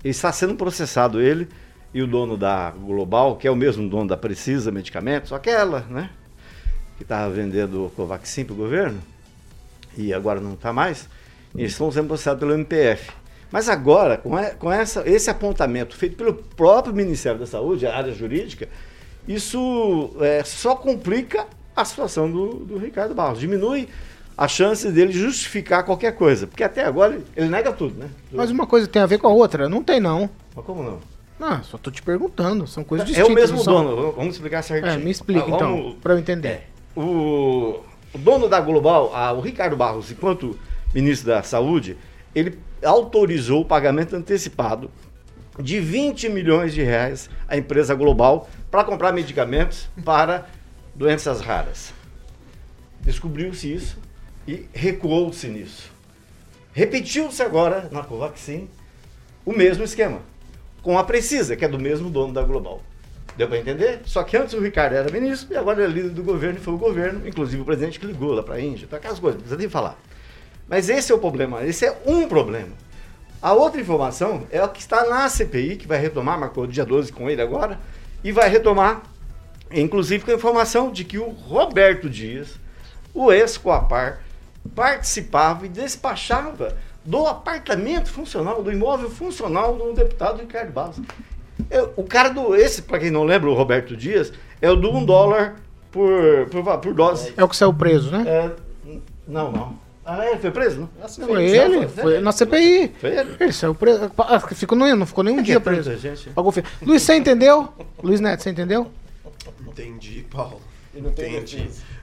[SPEAKER 10] está sendo processado ele e o dono da Global, que é o mesmo dono da Precisa Medicamentos, aquela, né? Que estava vendendo o Covaxin para o governo e agora não está mais. Eles estão sendo processados pelo MPF. Mas agora, com, com essa, esse apontamento feito pelo próprio Ministério da Saúde, a área jurídica, isso é, só complica a situação do, do Ricardo Barros. Diminui a chance dele justificar qualquer coisa. Porque até agora ele nega tudo, né?
[SPEAKER 2] Mas uma coisa tem a ver com a outra? Não tem, não.
[SPEAKER 10] Mas como não?
[SPEAKER 2] Não, só tô te perguntando. São coisas
[SPEAKER 10] é
[SPEAKER 2] distintas.
[SPEAKER 10] É o mesmo dono. Vamos explicar certinho. É,
[SPEAKER 2] me explica ah, então, vamos... para eu entender. É,
[SPEAKER 10] o... o, dono da Global, a, o Ricardo Barros, enquanto ministro da Saúde, ele autorizou o pagamento antecipado de 20 milhões de reais à empresa Global para comprar medicamentos para doenças raras. Descobriu-se isso e recuou-se nisso. Repetiu-se agora na Covaxin o mesmo esquema, com a Precisa, que é do mesmo dono da Global. Deu para entender? Só que antes o Ricardo era ministro e agora ele é líder do governo e foi o governo, inclusive o presidente que ligou lá para a Índia, para aquelas coisas, não precisa nem falar. Mas esse é o problema, esse é um problema. A outra informação é o que está na CPI, que vai retomar, marcou dia 12 com ele agora, e vai retomar, inclusive com a informação de que o Roberto Dias, o ex-Coapar, participava e despachava do apartamento funcional, do imóvel funcional do deputado Ricardo Barros. Eu, o cara do. Esse, para quem não lembra, o Roberto Dias, é o do um dólar por, por, por dose.
[SPEAKER 2] É o que saiu preso, né?
[SPEAKER 10] É, não, não. Ah, ele foi preso, não?
[SPEAKER 2] Não, foi ele, foi, foi na CPI.
[SPEAKER 10] Foi ele?
[SPEAKER 2] Ele saiu preso. Ah, Ficou, não, não ficou nenhum
[SPEAKER 10] É
[SPEAKER 2] dia
[SPEAKER 10] é
[SPEAKER 2] preso.
[SPEAKER 10] gente.
[SPEAKER 2] Luiz, você entendeu? Luiz Neto, você entendeu?
[SPEAKER 5] Entendi, Paulo.
[SPEAKER 10] Não tem.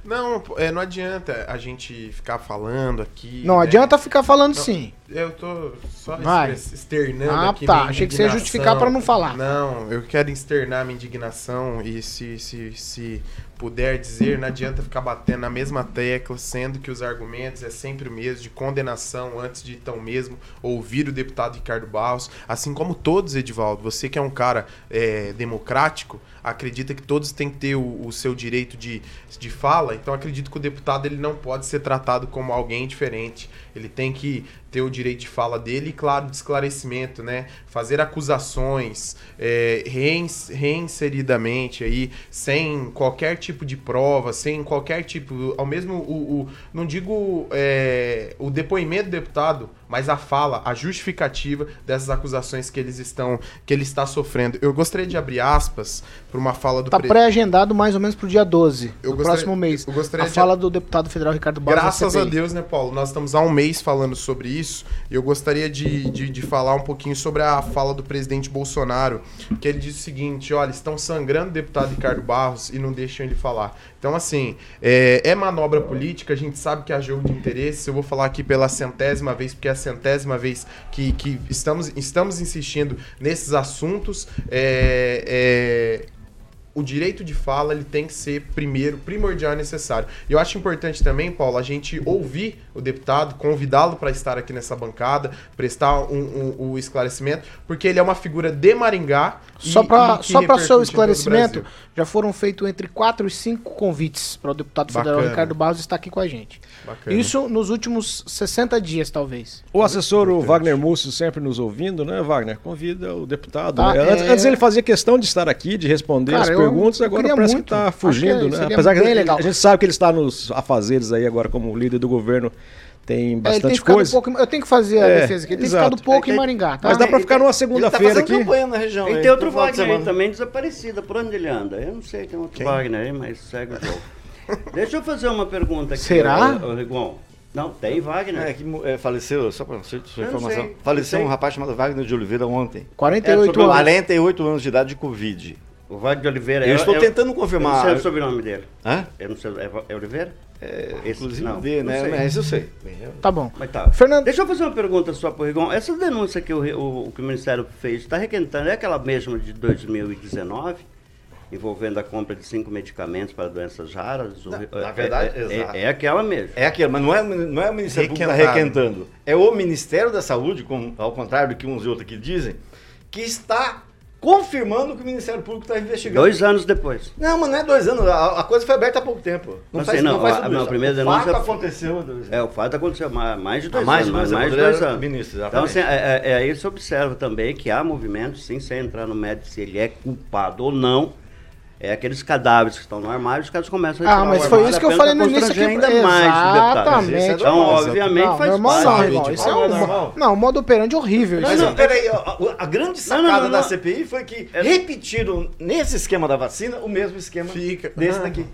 [SPEAKER 5] Não, é, não adianta a gente ficar falando aqui.
[SPEAKER 2] Não
[SPEAKER 5] né?
[SPEAKER 2] adianta ficar falando
[SPEAKER 5] Não,
[SPEAKER 2] sim.
[SPEAKER 5] Eu tô só
[SPEAKER 2] Vai.
[SPEAKER 5] externando
[SPEAKER 2] Ah,
[SPEAKER 5] aqui
[SPEAKER 2] tá.
[SPEAKER 5] minha
[SPEAKER 2] Achei que você ia justificar pra não falar.
[SPEAKER 5] Não, eu quero externar minha indignação e se, se, se puder dizer, não adianta ficar batendo na mesma tecla, sendo que os argumentos é sempre o mesmo, de condenação antes de então mesmo ouvir o deputado Ricardo Barros, assim como todos, Edivaldo, você que é um cara é, democrático, acredita que todos têm que ter o, o seu direito de, de fala, então acredito que o deputado ele não pode ser tratado como alguém diferente. Ele tem que ter o direito de fala dele e, claro, de esclarecimento, né? Fazer acusações é, reins- reinseridamente aí, sem qualquer tipo de prova, sem qualquer tipo. Ao mesmo. O, o- não digo é, o depoimento do deputado, mas a fala, a justificativa dessas acusações que eles estão. que ele está sofrendo. Eu gostaria de abrir aspas para uma fala do
[SPEAKER 2] Tá
[SPEAKER 5] pre-
[SPEAKER 2] pré-agendado mais ou menos pro dia 12,
[SPEAKER 5] Eu gostaria-
[SPEAKER 2] próximo mês.
[SPEAKER 5] eu gostaria
[SPEAKER 2] a
[SPEAKER 5] de-
[SPEAKER 2] fala do deputado federal Ricardo Barros.
[SPEAKER 5] Graças a. Deus, né, Paulo? Nós estamos há um mês falando sobre isso. Eu gostaria de, de, de falar um pouquinho sobre a fala do presidente Bolsonaro, que ele disse o seguinte: olha, estão sangrando o deputado Ricardo Barros e não deixam ele falar. Então, assim, é, é manobra política, a gente sabe que é jogo de interesse. Eu vou falar aqui pela centésima vez, porque é a centésima vez que, que estamos, estamos insistindo nesses assuntos. É, é, o direito de fala ele tem que ser primeiro, primordial e necessário. E eu acho importante também, Paulo, a gente ouvir o deputado, convidá-lo para estar aqui nessa bancada, prestar um, um- um esclarecimento, porque ele é uma figura de Maringá.
[SPEAKER 2] Só para só para seu
[SPEAKER 5] o
[SPEAKER 2] esclarecimento. Já foram feitos entre 4 e 5 convites para o deputado federal
[SPEAKER 5] Bacana.
[SPEAKER 2] Ricardo Barros estar aqui com a gente.
[SPEAKER 5] Bacana.
[SPEAKER 2] Isso nos últimos 60 dias, talvez.
[SPEAKER 8] O assessor o Wagner Múcio sempre nos ouvindo, né, Wagner? Convida o deputado.
[SPEAKER 2] Tá,
[SPEAKER 8] né?
[SPEAKER 2] é-
[SPEAKER 8] antes, antes ele fazia questão de estar aqui, de responder
[SPEAKER 2] Cara,
[SPEAKER 8] as
[SPEAKER 2] eu-
[SPEAKER 8] perguntas,
[SPEAKER 2] eu
[SPEAKER 8] agora parece
[SPEAKER 2] muito.
[SPEAKER 8] que está fugindo,
[SPEAKER 2] que
[SPEAKER 8] né?
[SPEAKER 2] seria
[SPEAKER 8] Apesar que
[SPEAKER 2] legal.
[SPEAKER 8] a gente sabe que ele está nos afazeres aí agora como líder do governo, tem
[SPEAKER 2] É, tem
[SPEAKER 8] bastante
[SPEAKER 2] ficado
[SPEAKER 8] coisa.
[SPEAKER 2] um pouco, eu tenho que fazer a
[SPEAKER 8] É,
[SPEAKER 2] defesa aqui. Ele tem
[SPEAKER 8] exato.
[SPEAKER 2] ficado pouco
[SPEAKER 6] É,
[SPEAKER 2] em
[SPEAKER 6] é,
[SPEAKER 2] Maringá, tá?
[SPEAKER 8] Mas dá para ficar numa
[SPEAKER 10] Ele tá
[SPEAKER 8] segunda-feira
[SPEAKER 10] fazendo
[SPEAKER 8] aqui.
[SPEAKER 10] campanha na região.
[SPEAKER 6] E tem outro Wagner aí também desaparecido. Por onde ele anda? Eu não sei, tem outro
[SPEAKER 5] Quem?
[SPEAKER 6] Wagner aí, mas segue o jogo. Deixa eu fazer uma pergunta aqui.
[SPEAKER 2] Será?
[SPEAKER 6] Rigon. Não, tem Wagner.
[SPEAKER 10] É, que é, faleceu, só para sua informação,
[SPEAKER 6] sei,
[SPEAKER 10] faleceu um rapaz chamado Wagner de Oliveira ontem.
[SPEAKER 2] 48
[SPEAKER 6] É, sobre o
[SPEAKER 2] anos.
[SPEAKER 10] 48 anos de idade de Covid.
[SPEAKER 6] O Wagner de Oliveira.
[SPEAKER 10] Eu estou tentando
[SPEAKER 6] Eu não
[SPEAKER 10] confirmar.
[SPEAKER 6] sei o sobrenome dele.
[SPEAKER 10] Hã?
[SPEAKER 6] Eu não sei, é, é Oliveira?
[SPEAKER 10] É,
[SPEAKER 6] Esse-
[SPEAKER 10] inclusive
[SPEAKER 6] não,
[SPEAKER 10] D,
[SPEAKER 6] não
[SPEAKER 10] né?
[SPEAKER 6] sei.
[SPEAKER 10] Mas eu sei.
[SPEAKER 2] Tá bom.
[SPEAKER 6] Mas tá.
[SPEAKER 2] Fernando-
[SPEAKER 6] Deixa eu fazer uma pergunta só pro Rigon. Essa denúncia que o, o- que o Ministério fez, está requentando, é aquela mesma de 2019? Envolvendo a compra de cinco medicamentos para doenças raras? O-
[SPEAKER 10] Na-
[SPEAKER 6] é-
[SPEAKER 10] na verdade,
[SPEAKER 6] é, é-
[SPEAKER 10] exato.
[SPEAKER 6] é aquela mesmo.
[SPEAKER 10] É aquilo, mas não é, não é o Ministério Público que está requentando. É o Ministério da Saúde, como, ao contrário do que uns e outros aqui dizem, que está confirmando que o Ministério Público está investigando.
[SPEAKER 6] Dois anos depois.
[SPEAKER 10] Não, mas não é dois anos. A, a coisa foi aberta há pouco tempo. Não
[SPEAKER 6] Não
[SPEAKER 10] faz,
[SPEAKER 6] sei,
[SPEAKER 10] não,
[SPEAKER 6] não,
[SPEAKER 10] faz
[SPEAKER 6] a- a primeira
[SPEAKER 10] o
[SPEAKER 6] denúncia-
[SPEAKER 10] fato aconteceu há dois anos.
[SPEAKER 6] É, o fato aconteceu há mais, mais de dois
[SPEAKER 10] mais
[SPEAKER 6] anos. mais
[SPEAKER 10] anos,
[SPEAKER 6] de dois anos.
[SPEAKER 10] ministro,
[SPEAKER 6] então, assim, é, é- é aí se observa também que há movimentos, sim, sem entrar no mérito se ele é culpado ou não. É aqueles cadáveres que estão no armário, os caras começam a
[SPEAKER 2] Ah,
[SPEAKER 6] retirar
[SPEAKER 2] mas
[SPEAKER 6] o
[SPEAKER 2] foi isso que eu falei no início aqui.
[SPEAKER 6] ainda mais.
[SPEAKER 2] Exatamente.
[SPEAKER 6] Então, obviamente,
[SPEAKER 2] não,
[SPEAKER 6] faz
[SPEAKER 2] normal
[SPEAKER 6] parte.
[SPEAKER 2] não, irmão. Isso é
[SPEAKER 10] Não,
[SPEAKER 2] um,
[SPEAKER 10] é normal.
[SPEAKER 2] não, o modo operante é horrível.
[SPEAKER 10] Mas
[SPEAKER 2] isso.
[SPEAKER 10] não, peraí, a, a- grande
[SPEAKER 6] Não, não,
[SPEAKER 10] sacada
[SPEAKER 6] não,
[SPEAKER 10] da. CPI foi que
[SPEAKER 6] É-
[SPEAKER 10] repetiram nesse esquema da vacina o mesmo esquema
[SPEAKER 5] Fica-
[SPEAKER 10] desse
[SPEAKER 5] Ah.
[SPEAKER 10] daqui.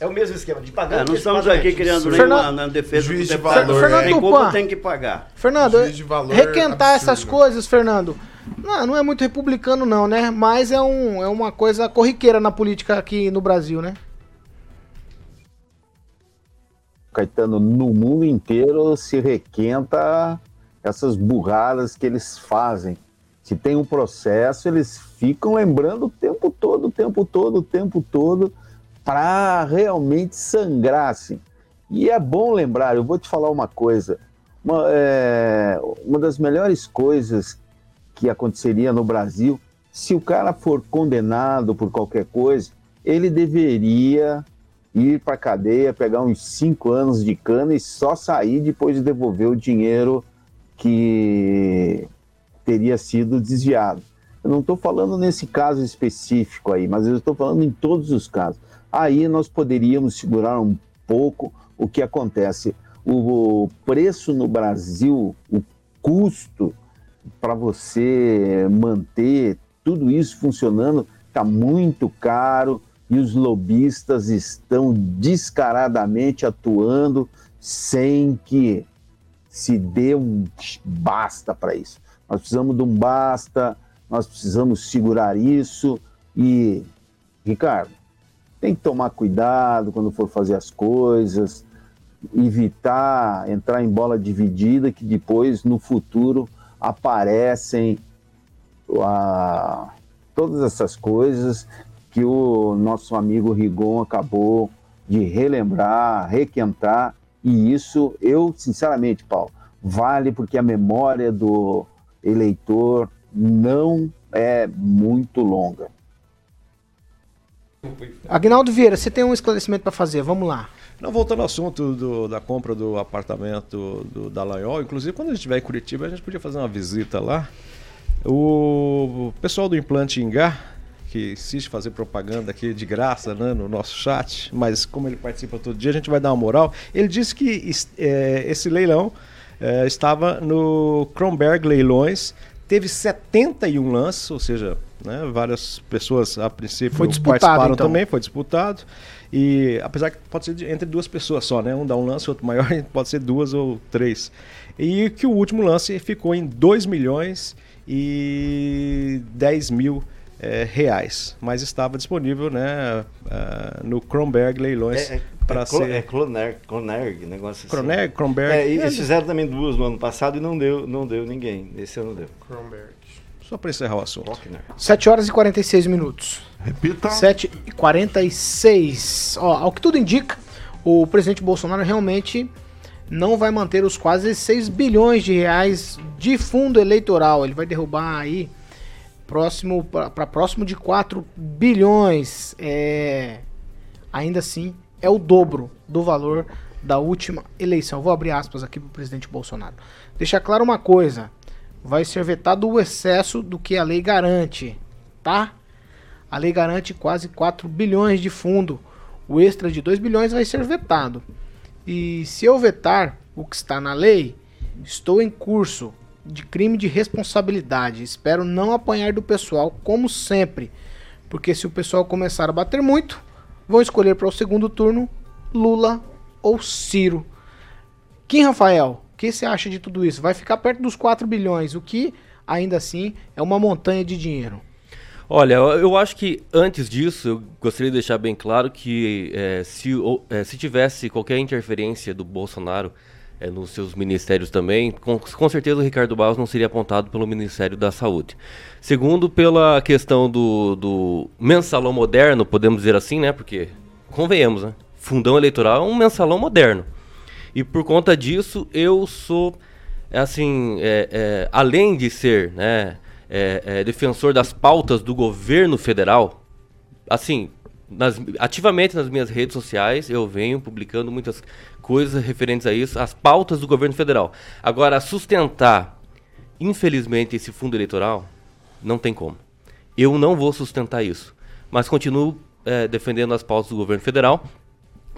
[SPEAKER 10] É o mesmo esquema, de pagar
[SPEAKER 6] É, não estamos aqui criando
[SPEAKER 2] Fernando-
[SPEAKER 6] nenhuma na defesa
[SPEAKER 5] Juiz
[SPEAKER 6] do
[SPEAKER 5] de valor,
[SPEAKER 2] Fernando Tupan.
[SPEAKER 6] culpa, tem que pagar.
[SPEAKER 2] Fernando,
[SPEAKER 5] Juiz de valor
[SPEAKER 2] requentar
[SPEAKER 5] absurdo.
[SPEAKER 2] essas coisas, Fernando, não, não é muito republicano não, né? Mas é, um, é uma coisa corriqueira na política aqui no Brasil, né?
[SPEAKER 7] Caetano, no mundo inteiro se requenta essas burradas que eles fazem. Se tem um processo, eles ficam lembrando o tempo todo, o tempo todo, o tempo todo, para realmente sangrar. Assim. E é bom lembrar, eu vou te falar uma coisa. Uma, é, uma das melhores coisas que aconteceria no Brasil, se o cara for condenado por qualquer coisa, ele deveria ir para cadeia, pegar uns cinco anos de cana e só sair depois de devolver o dinheiro que teria sido desviado. Eu não estou falando nesse caso específico aí, mas eu estou falando em todos os casos. Aí nós poderíamos segurar um pouco o que acontece. O preço no Brasil, o custo para você manter tudo isso funcionando está muito caro e os lobistas estão descaradamente atuando sem que se dê um basta para isso. Nós precisamos de um basta, nós precisamos segurar isso e, Ricardo, tem que tomar cuidado quando for fazer as coisas, evitar entrar em bola dividida que depois no futuro aparecem a, todas essas coisas que o nosso amigo Rigon acabou de relembrar, requentar, e isso eu, sinceramente, Paulo, vale porque a memória do eleitor não é muito longa.
[SPEAKER 2] Agnaldo Vieira, você tem um esclarecimento para fazer, vamos lá.
[SPEAKER 8] Não, voltando ao assunto do, da compra do apartamento do Dallagnol, inclusive quando a gente estiver em Curitiba, a gente podia fazer uma visita lá. O pessoal do Implante Ingá, que insiste fazer propaganda aqui de graça né, no nosso chat, mas como ele participa todo dia, a gente vai dar uma moral. Ele disse que é, esse leilão é, estava no Kronberg Leilões, teve 71 lances, ou seja, né, várias pessoas a princípio participaram então. também, foi disputado. E apesar que pode ser entre duas pessoas só, né? Um dá um lance, outro maior, pode ser duas ou três. E que o último lance ficou em 2 milhões e 10 mil é, reais. Mas estava disponível né, uh, no Kronberg Leilões.
[SPEAKER 10] É, é, para é, ser... é Clonerg, Clonerg, negócio assim.
[SPEAKER 8] Clonerg, Kronberg.
[SPEAKER 10] É, eles fizeram também duas no ano passado e não deu, não deu ninguém. Esse ano deu. Kronberg.
[SPEAKER 8] Só para encerrar o assunto.
[SPEAKER 2] 7 horas e 46 minutos.
[SPEAKER 4] Repita.
[SPEAKER 2] 7 e 46. Ó, ao que tudo indica, o presidente Bolsonaro realmente não vai manter os quase 6 bilhões de reais de fundo eleitoral. Ele vai derrubar aí próximo para próximo de 4 bilhões. É, ainda assim, é o dobro do valor da última eleição. Vou abrir aspas aqui para o presidente Bolsonaro. Deixar claro uma coisa: vai ser vetado o excesso do que a lei garante, tá? A lei garante quase 4 bilhões de fundo. O extra de 2 bilhões vai ser vetado. E se eu vetar o que está na lei, estou em curso de crime de responsabilidade. Espero não apanhar do pessoal, como sempre. Porque se o pessoal começar a bater muito, vão escolher para o segundo turno Lula ou Ciro. Kim Rafael, que você acha de tudo isso? Vai ficar perto dos 4 bilhões, o que ainda assim é uma montanha de dinheiro.
[SPEAKER 9] Olha, eu acho que antes disso, eu gostaria de deixar bem claro que é, se, ou, é, se tivesse qualquer interferência do Bolsonaro é, nos seus ministérios também, com, com, certeza o Ricardo Barros não seria apontado pelo Ministério da Saúde. Segundo, pela questão do, do mensalão moderno, podemos dizer assim, né? Porque, convenhamos, né? Fundão eleitoral é um mensalão moderno. E por conta disso, eu sou, assim, é, é, além de ser né, é, é, defensor das pautas do governo federal, assim, nas, ativamente nas minhas redes sociais, eu venho publicando muitas coisas referentes a isso, as pautas do governo federal. Agora, sustentar, infelizmente, esse fundo eleitoral, não tem como. Eu não vou sustentar isso. Mas continuo é, defendendo as pautas do governo federal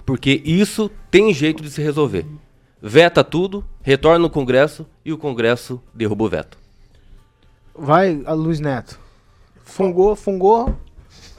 [SPEAKER 9] porque isso tem jeito de se resolver. Veta tudo, retorna no Congresso e o Congresso derruba o veto.
[SPEAKER 2] Vai, Luiz Neto. Fungou, fungou,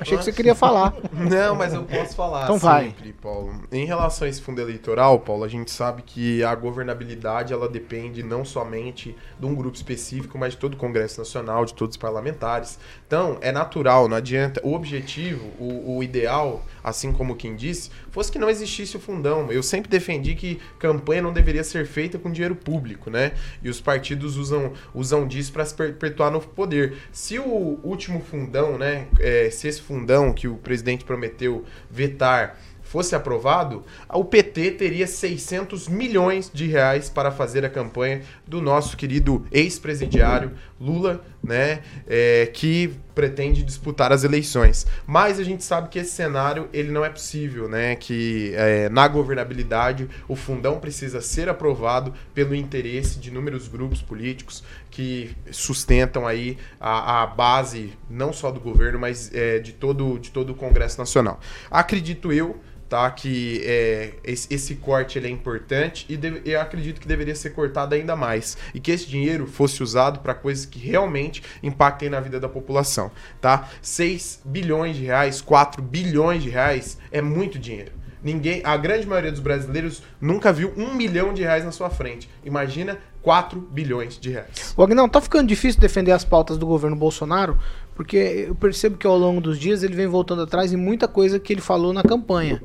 [SPEAKER 2] Achei que você queria falar.
[SPEAKER 5] Não, mas eu posso falar
[SPEAKER 2] então sempre,
[SPEAKER 5] vai. Paulo. Em relação a esse fundo eleitoral, Paulo, a gente sabe que a governabilidade ela depende não somente de um grupo específico, mas de todo o Congresso Nacional, de todos os parlamentares. Então, é natural, não adianta. O objetivo, o, o ideal, assim como quem disse, fosse que não existisse o fundão. Eu sempre defendi que campanha não deveria ser feita com dinheiro público, né? E os partidos usam, usam disso para se perpetuar no poder. Se o último fundão, né, é, se esse fundão que o presidente prometeu vetar fosse aprovado, o PT teria 600 milhões de reais para fazer a campanha do nosso querido ex-presidiário Lula, né, é, que pretende disputar as eleições. Mas a gente sabe que esse cenário ele não é possível, né, que é, na governabilidade o fundão precisa ser aprovado pelo interesse de inúmeros grupos políticos que sustentam aí a, a base não só do governo, mas é, de todo de todo o Congresso Nacional. Acredito eu tá? Que é, esse, corte ele é importante e deve, eu acredito que deveria ser cortado ainda mais e que esse dinheiro fosse usado para coisas que realmente impactem na vida da população, tá? 6 bilhões de reais, 4 bilhões de reais é muito dinheiro. Ninguém, a grande maioria dos brasileiros nunca viu um milhão de reais na sua frente. Imagina 4 bilhões de reais.
[SPEAKER 2] O Agnão, tá ficando difícil defender as pautas do governo Bolsonaro, porque eu percebo que ao longo dos dias ele vem voltando atrás em muita coisa que ele falou na campanha.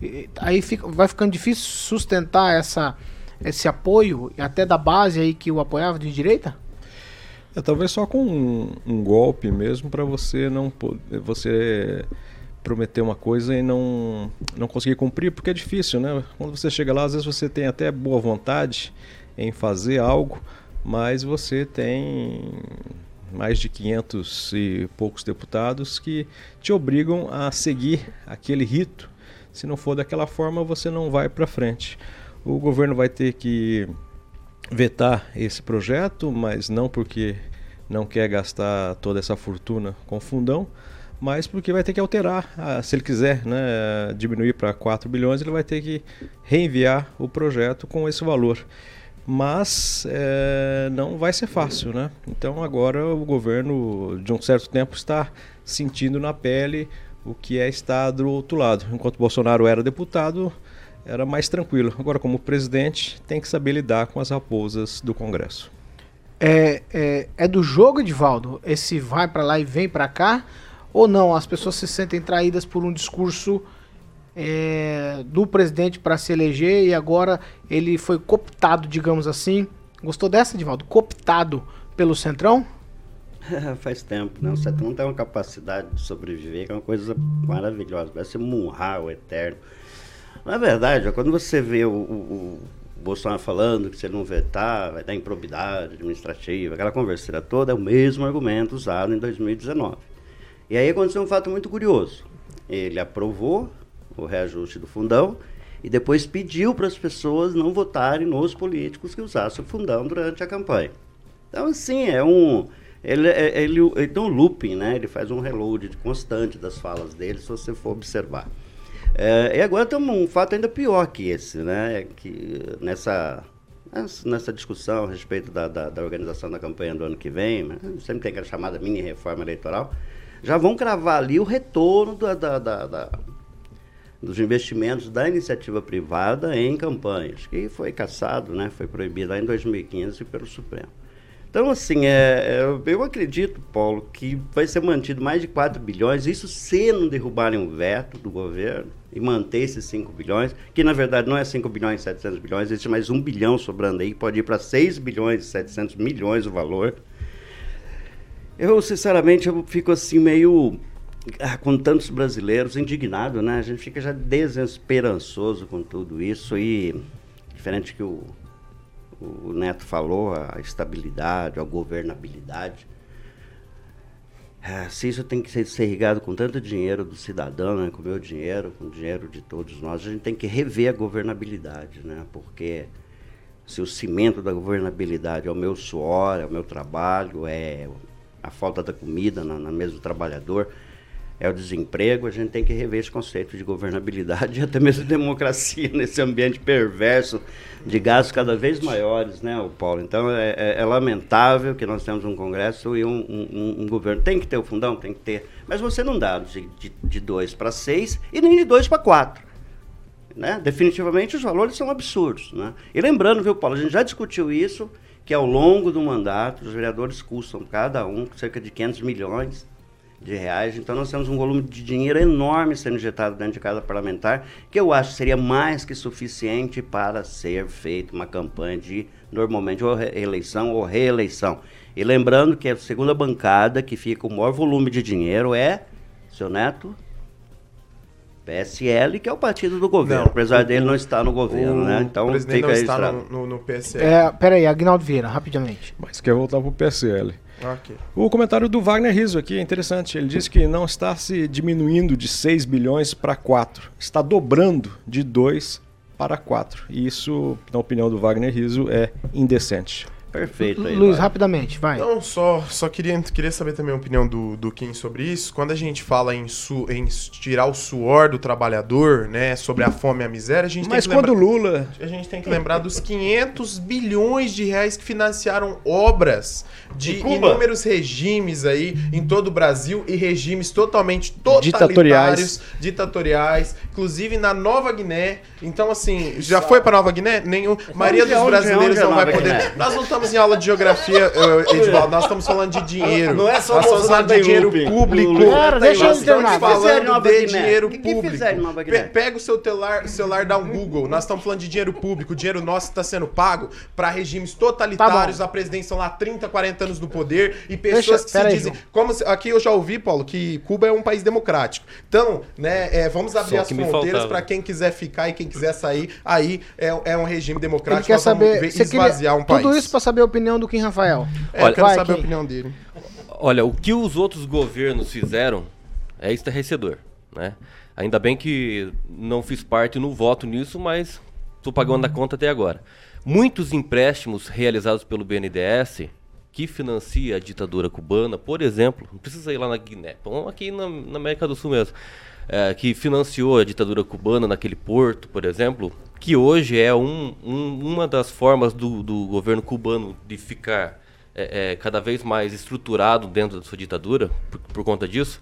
[SPEAKER 2] E, aí fica, vai ficando difícil sustentar essa, esse apoio, até da base aí que o apoiava de direita?
[SPEAKER 8] É, talvez só com um, um golpe mesmo para você não você prometer uma coisa e não, não conseguir cumprir, porque é difícil, né? Quando você chega lá, às vezes você tem até boa vontade em fazer algo, mas você tem mais de 500 e poucos deputados que te obrigam a seguir aquele rito. Se não for daquela forma, você não vai para frente. O governo vai ter que vetar esse projeto, mas não porque não quer gastar toda essa fortuna com fundão, mas porque vai ter que alterar, ah, se ele quiser né, diminuir para 4 bilhões, ele vai ter que reenviar o projeto com esse valor. Mas é, não vai ser fácil, né? Então agora o governo, de um certo tempo, está sentindo na pele o que é estar do outro lado. Enquanto Bolsonaro era deputado, era mais tranquilo. Agora, como presidente, tem que saber lidar com as raposas do Congresso.
[SPEAKER 2] É, é, é do jogo, Edivaldo? Esse vai para lá e vem para cá? ou não? As pessoas se sentem traídas por um discurso é, do presidente para se eleger e agora ele foi cooptado, digamos assim. Gostou dessa, Divaldo? Cooptado pelo Centrão?
[SPEAKER 6] Faz tempo, né? O Centrão tem uma capacidade de sobreviver que é uma coisa maravilhosa. Ser Munhá, o eterno. Na verdade, quando você vê o, o, o Bolsonaro falando que se ele não vetar, vai dar improbidade administrativa, aquela conversa toda, é o mesmo argumento usado em 2019. E aí aconteceu um fato muito curioso. Ele aprovou o reajuste do fundão e depois pediu para as pessoas não votarem nos políticos que usassem o fundão durante a campanha. Então, assim, é um. Ele, é, ele, ele tem um looping, né? Ele faz um reload constante das falas dele, se você for observar. É, e agora tem um fato ainda pior que esse, né? Que nessa, nessa discussão a respeito da, da, da organização da campanha do ano que vem, né? sempre tem aquela chamada mini reforma eleitoral já vão cravar ali o retorno da, da, da dos investimentos da iniciativa privada em campanhas, que foi caçado, né, foi proibido lá em 2015 pelo Supremo. Então, assim, é, é, eu acredito, Paulo, que vai ser mantido mais de 4 bilhões, isso se não derrubarem o veto do governo e manter esses 5 bilhões, que na verdade não é 5 bilhões e 700 bilhões, existe mais 1 bilhão sobrando aí, pode ir para 6 bilhões e 700 milhões o valor. Eu, sinceramente, eu fico assim meio com tantos brasileiros indignado, né? A gente fica já desesperançoso com tudo isso e diferente que o, o Neto falou, a estabilidade, a governabilidade. É, se isso tem que ser, ser irrigado com tanto dinheiro do cidadão, né, com o meu dinheiro, com o dinheiro de todos nós, a gente tem que rever a governabilidade, né? Porque se o cimento da governabilidade é o meu suor, é o meu trabalho, é a falta da comida na, na mesa do trabalhador, é o desemprego, a gente tem que rever esse conceito de governabilidade e até mesmo democracia nesse ambiente perverso de gastos cada vez maiores, né, Paulo? Então é, é, é, lamentável que nós temos um Congresso e um, um, um, governo. Tem que ter o fundão, tem que ter, mas você não dá de, de, dois para seis e nem de dois para quatro. Né? Definitivamente os valores são absurdos. Né? E lembrando, viu, Paulo, a gente já discutiu isso que ao longo do mandato os vereadores custam cada um cerca de 500 milhões de reais. Então nós temos um volume de dinheiro enorme sendo injetado dentro de cada parlamentar, que eu acho que seria mais que suficiente para ser feita uma campanha de normalmente ou eleição ou reeleição. E lembrando que a segunda bancada que fica com o maior volume de dinheiro é seu Neto PSL, que é o partido do governo, não, apesar o, dele não estar no governo, né? Então
[SPEAKER 5] o presidente não está no, no, no, PSL.
[SPEAKER 2] É, peraí, Agnaldo Vieira, rapidamente.
[SPEAKER 8] Mas quer voltar para o PSL. Okay. O comentário do Wagner Riso aqui é interessante. Ele diz que não está se diminuindo de 6 bilhões para 4, está dobrando de 2 para 4. E isso, na opinião do Wagner Riso, é indecente.
[SPEAKER 6] Perfeito aí.
[SPEAKER 2] Luiz, vai. rapidamente, vai.
[SPEAKER 5] Não, só, só queria, queria saber também a opinião do, do Kim sobre isso. Quando a gente fala em, su, em tirar o suor do trabalhador, né, sobre a fome e a miséria, a gente
[SPEAKER 8] Mas
[SPEAKER 5] tem que
[SPEAKER 8] quando
[SPEAKER 5] lembrar,
[SPEAKER 8] Lula...
[SPEAKER 5] A gente tem que lembrar dos 500 bilhões de reais que financiaram obras de inúmeros regimes aí em todo o Brasil e regimes totalmente totalitários, ditatoriais, ditatoriais inclusive na Nova Guiné. Então, assim, já foi para Nova Guiné? Nenhum. A maioria dos brasileiros não vai poder. Nós não estamos em aula de geografia, Edvaldo, nós estamos falando de dinheiro.
[SPEAKER 10] Não é só
[SPEAKER 5] nós estamos falando de dinheiro público.
[SPEAKER 2] Cara, deixa eu terminar.
[SPEAKER 5] falando de dinheiro público. Pega o seu celular, celular, dá um Google. Nós estamos falando de dinheiro público. O dinheiro nosso está sendo pago para regimes totalitários. Tá a presidência lá 30, 40 anos do poder e pessoas deixa, que se dizem. Como, aqui eu já ouvi, Paulo, que Cuba é um país democrático. Então, né, é, vamos abrir Só as fronteiras para quem quiser ficar e quem quiser sair. Aí é, é um regime democrático.
[SPEAKER 2] Ele quer saber, esvaziar um país. Tudo isso para saber a opinião do Kim Rafael.
[SPEAKER 5] É, Olha, eu quero vai, saber Kim. a opinião dele.
[SPEAKER 9] Olha, o que os outros governos fizeram é estarrecedor, né? Ainda bem que não fiz parte no voto nisso, mas estou pagando a conta até agora. Muitos empréstimos realizados pelo BNDES, que financia a ditadura cubana, por exemplo, não precisa ir lá na Guiné, vamos aqui na, na América do Sul mesmo, é, que financiou a ditadura cubana naquele porto, por exemplo, que hoje é um, um, uma das formas do, do, governo cubano de ficar é, é, cada vez mais estruturado dentro da sua ditadura, por, por conta disso.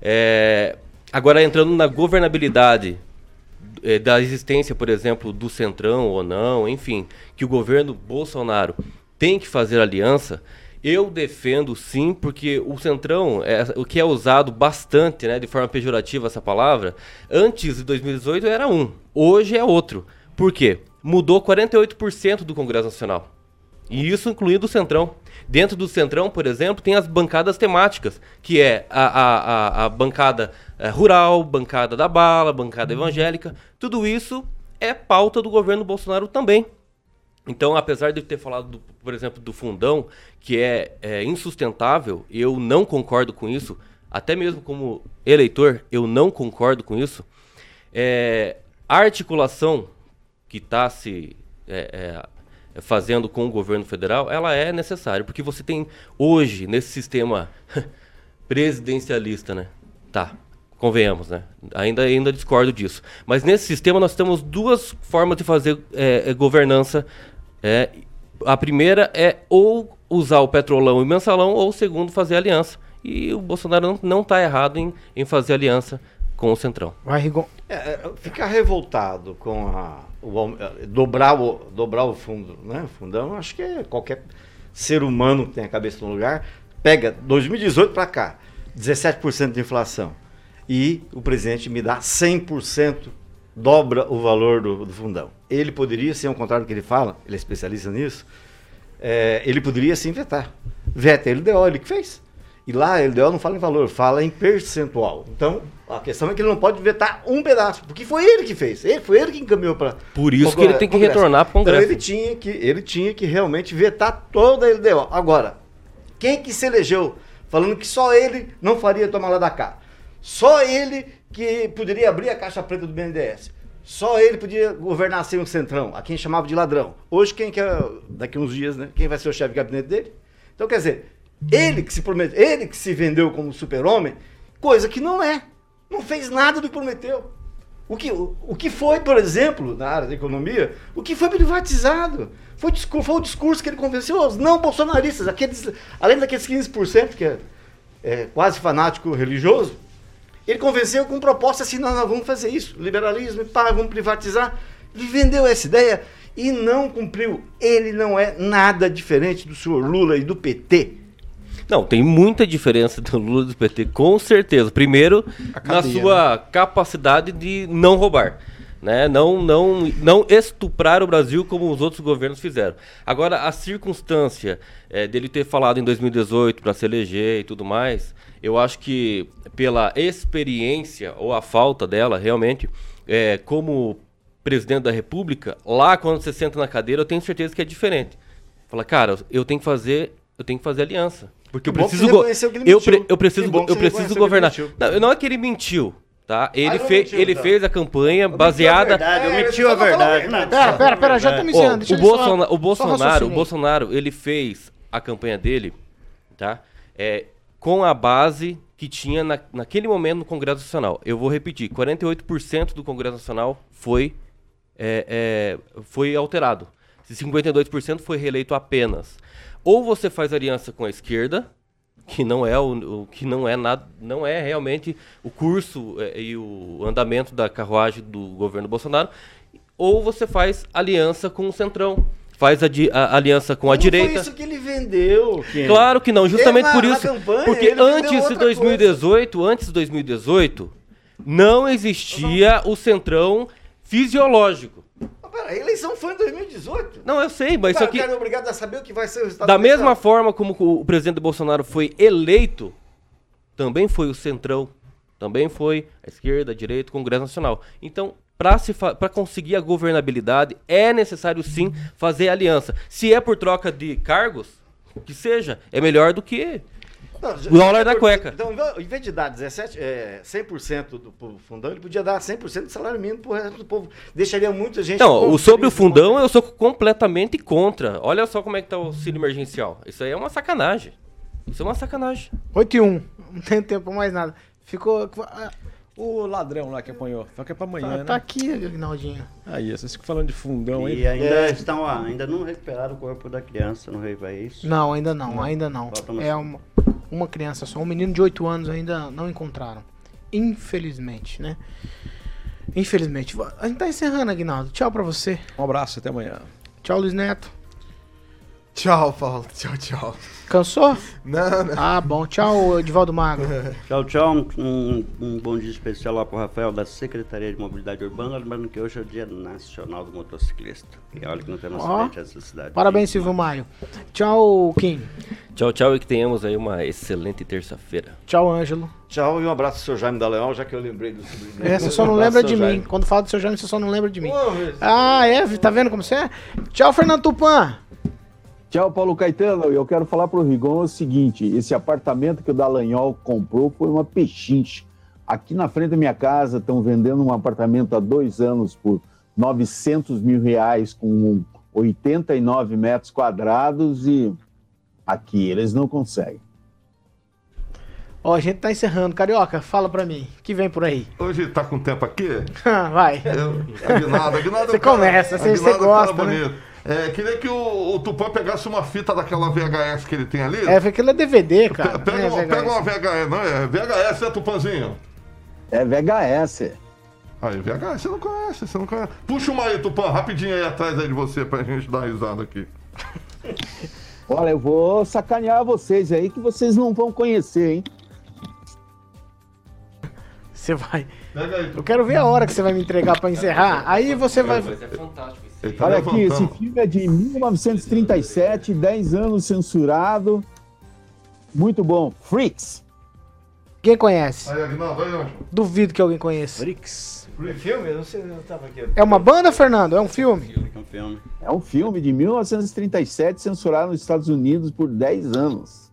[SPEAKER 9] É, agora, entrando na governabilidade é, da existência, por exemplo, do Centrão ou não, enfim, que o governo Bolsonaro tem que fazer aliança, eu defendo sim, porque o Centrão, é, o que é usado bastante, né, de forma pejorativa essa palavra, antes de 2018 era um, hoje é outro. Por quê? Mudou 48% do Congresso Nacional. E isso incluindo o Centrão. Dentro do Centrão, por exemplo, tem as bancadas temáticas, que é a, a, a, a bancada é, rural, bancada da bala, bancada evangélica. Tudo isso é pauta do governo Bolsonaro também. Então, apesar de ter falado, do, por exemplo, do fundão, que é, é, insustentável, eu não concordo com isso, até mesmo como eleitor, eu não concordo com isso. É, a articulação que está se é, é, fazendo com o governo federal, ela é necessária, porque você tem hoje, nesse sistema presidencialista, né? Tá, convenhamos, né? Ainda, ainda discordo disso. Mas nesse sistema nós temos duas formas de fazer é, é governança é, a primeira é ou usar o petrolão e mensalão, ou o segundo, fazer aliança. E o Bolsonaro não está errado em, em fazer aliança com o Centrão.
[SPEAKER 10] Vai, Rigon. É, é, ficar revoltado com a, o, é, dobrar, o, dobrar o fundo, né? Fundão, acho que é qualquer ser humano que tem a cabeça no lugar. Pega 2018 para cá, 17% de inflação. E o presidente me dá 100% dobra o valor do, do fundão. Ele poderia, se é o contrário do que ele fala, ele é especialista nisso, é, ele poderia sim vetar. Veta a LDO, ele que fez. E lá a LDO não fala em valor, fala em percentual. Então, a questão é que ele não pode vetar um pedaço, porque foi ele que fez. Ele, foi ele que encaminhou para.
[SPEAKER 9] Por isso que ele tem que retornar para o Congresso.
[SPEAKER 10] Então ele tinha, que, ele tinha que realmente vetar toda a LDO. Agora, quem que se elegeu falando que só ele não faria tomar lá da cá? Só ele que poderia abrir a caixa preta do BNDES. Só ele podia governar sem o centrão, a quem chamava de ladrão. Hoje, quem quer, daqui uns dias, né? Quem vai ser o chefe de gabinete dele? Então, quer dizer, ele que se prometeu, ele que se vendeu como super-homem, coisa que não é. Não fez nada do que prometeu. O que, o, o que foi, por exemplo, na área da economia, o que foi privatizado? Foi, foi o discurso que ele convenceu os não bolsonaristas, aqueles, além daqueles 15% que é, é quase fanático religioso, ele convenceu com proposta assim, nós, nós vamos fazer isso, liberalismo, pá, vamos privatizar. Ele vendeu essa ideia e não cumpriu. Ele não é nada diferente do senhor Lula e do PT.
[SPEAKER 9] Não, tem muita diferença do Lula e do PT, com certeza. Primeiro, cadeia, na sua né? capacidade de não roubar. Né? Não, não, não estuprar o Brasil como os outros governos fizeram. Agora, a circunstância é, dele ter falado em 2018 para se eleger e tudo mais, eu acho que pela experiência ou a falta dela, realmente, é, como presidente da República, lá quando você senta na cadeira, eu tenho certeza que é diferente. Fala, cara, eu tenho que fazer, eu tenho que fazer aliança. Porque eu preciso, go eu, pre eu preciso, eu preciso governar. Não, não é que ele mentiu. Tá? Ele, fe ele fez a campanha baseada.
[SPEAKER 6] Verdade, omitiu a verdade. Não,
[SPEAKER 2] Pera, pera, pera, já tô me dizendo.
[SPEAKER 9] o, Bolsona o Bolsonaro, o Bolsonaro, ele fez a campanha dele, tá? É, com a base que tinha na, naquele momento no Congresso Nacional. Eu vou repetir, 48% do Congresso Nacional foi, é, é, foi alterado. 52% foi reeleito apenas. Ou você faz aliança com a esquerda, que não é o, o que não é nada, não é realmente o curso é, e o andamento da carruagem do governo Bolsonaro, ou você faz aliança com o Centrão. Faz a, di- a aliança com a
[SPEAKER 10] Não
[SPEAKER 9] direita.
[SPEAKER 10] Foi isso que ele vendeu. Ken.
[SPEAKER 9] Claro que não, justamente
[SPEAKER 10] Ele,
[SPEAKER 9] por isso.
[SPEAKER 10] campanha,
[SPEAKER 9] porque antes de
[SPEAKER 10] outra
[SPEAKER 9] 2018, antes de 2018, não existia o centrão fisiológico.
[SPEAKER 10] Pera, a eleição foi em 2018.
[SPEAKER 9] Não, eu sei, mas isso aqui.
[SPEAKER 10] Cara é obrigado a saber o que vai ser o resultado
[SPEAKER 9] Da mesma forma como o presidente Bolsonaro foi eleito, também foi o centrão, também foi a esquerda, a direita, o Congresso Nacional. Então, para conseguir a governabilidade, é necessário sim fazer aliança. Se é por troca de cargos, que seja, é melhor do que
[SPEAKER 10] Não,
[SPEAKER 9] o dólar da cueca.
[SPEAKER 10] Então, em vez de dar 17, é, 100% do povo fundão, ele podia dar 100% do salário mínimo pro resto do povo. Deixaria muita gente.
[SPEAKER 9] Não, o sobre o fundão eu sou completamente contra. Olha só como é que tá o auxílio emergencial. Isso aí é uma sacanagem. Isso é uma sacanagem.
[SPEAKER 2] 8 e 1. Não tem tempo pra mais nada. Ficou. ah,
[SPEAKER 8] O ladrão lá que apanhou. Só que é pra amanhã,
[SPEAKER 2] Tá,
[SPEAKER 8] né?
[SPEAKER 2] tá aqui, Aguinaldinho.
[SPEAKER 8] Aí, vocês ficam falando de fundão aí.
[SPEAKER 6] E ainda
[SPEAKER 10] É.
[SPEAKER 6] estão, ah, ainda não recuperaram o corpo da criança, não é isso?
[SPEAKER 2] Não, ainda não, ainda não.
[SPEAKER 6] Falta uma-
[SPEAKER 2] É uma, uma criança só. Um menino de 8 anos ainda não encontraram. Infelizmente, né? Infelizmente. A gente tá encerrando, Aguinaldo. Tchau pra você.
[SPEAKER 8] Um abraço, até amanhã.
[SPEAKER 2] Tchau, Luiz Neto.
[SPEAKER 5] Tchau, Paulo. Tchau, tchau.
[SPEAKER 2] Cansou?
[SPEAKER 5] Não, não.
[SPEAKER 2] Ah, bom. Tchau, Edivaldo Magro.
[SPEAKER 6] Tchau, tchau. Um, um- um bom dia especial lá pro Rafael da Secretaria de Mobilidade Urbana, lembrando que hoje é o Dia Nacional do Motociclista. E olha que não temos acidente nessa cidade.
[SPEAKER 2] Parabéns, Silvio Maio. Tchau, Kim.
[SPEAKER 9] Tchau, tchau e que tenhamos aí uma excelente terça-feira.
[SPEAKER 2] Tchau, Ângelo.
[SPEAKER 10] Tchau e um abraço ao seu Jaime da Leão, já que eu lembrei do sobrinho.
[SPEAKER 2] É, você só não
[SPEAKER 10] Um
[SPEAKER 2] lembra de mim.
[SPEAKER 10] Jaime.
[SPEAKER 2] Quando fala do seu Jaime, você só não lembra de mim.
[SPEAKER 10] Pô,
[SPEAKER 2] Ah, é? Tá vendo como você é? Tchau, Fernando Tupan.
[SPEAKER 7] Tchau, Paulo Caetano. Eu quero falar pro Rigon o seguinte: esse apartamento que o Dallagnol comprou foi uma pechincha. Aqui na frente da minha casa estão vendendo um apartamento há dois anos por 900 mil reais com 89 metros quadrados e aqui eles não conseguem.
[SPEAKER 2] Ó, a gente tá encerrando. Carioca, fala pra mim. O que vem por aí?
[SPEAKER 4] Hoje tá com tempo aqui?
[SPEAKER 2] Vai.
[SPEAKER 4] Eu, Aguinaldo, Aguinaldo
[SPEAKER 2] Você
[SPEAKER 4] é um cara-
[SPEAKER 2] começa, você- você
[SPEAKER 4] Aguinaldo é um cara
[SPEAKER 2] gosta, né?
[SPEAKER 4] bonito. É, queria que o, o Tupã pegasse uma fita daquela VHS que ele tem ali.
[SPEAKER 2] É, aquilo é DVD, cara.
[SPEAKER 4] Pega,
[SPEAKER 2] não é
[SPEAKER 4] uma,
[SPEAKER 2] VHS.
[SPEAKER 4] pega uma VHS, não é? VHS, né, Tupanzinho?
[SPEAKER 7] É VHS.
[SPEAKER 4] Aí, VHS, você não conhece, você não conhece. Puxa uma aí, Tupã, rapidinho aí atrás aí de você pra gente dar risada aqui.
[SPEAKER 7] Olha, eu vou sacanear vocês aí que vocês não vão conhecer, hein?
[SPEAKER 2] Você vai.
[SPEAKER 4] Pega aí,
[SPEAKER 2] Eu quero ver a hora que você vai me entregar pra encerrar. Aí você vai.
[SPEAKER 9] é fantástico
[SPEAKER 4] tá
[SPEAKER 7] Olha aqui, esse filme é de 1937, 10 anos censurado. Muito bom. Freaks.
[SPEAKER 2] Quem conhece?
[SPEAKER 4] Aí, Aguinaldo, aí, Ângelo.
[SPEAKER 2] Duvido que alguém conheça.
[SPEAKER 8] Frix.
[SPEAKER 10] É filme? Eu não sei, eu tava aqui.
[SPEAKER 2] É uma banda, Fernando? É um filme?
[SPEAKER 6] É um filme.
[SPEAKER 7] É um filme de 1937, censurado nos Estados Unidos por 10 anos.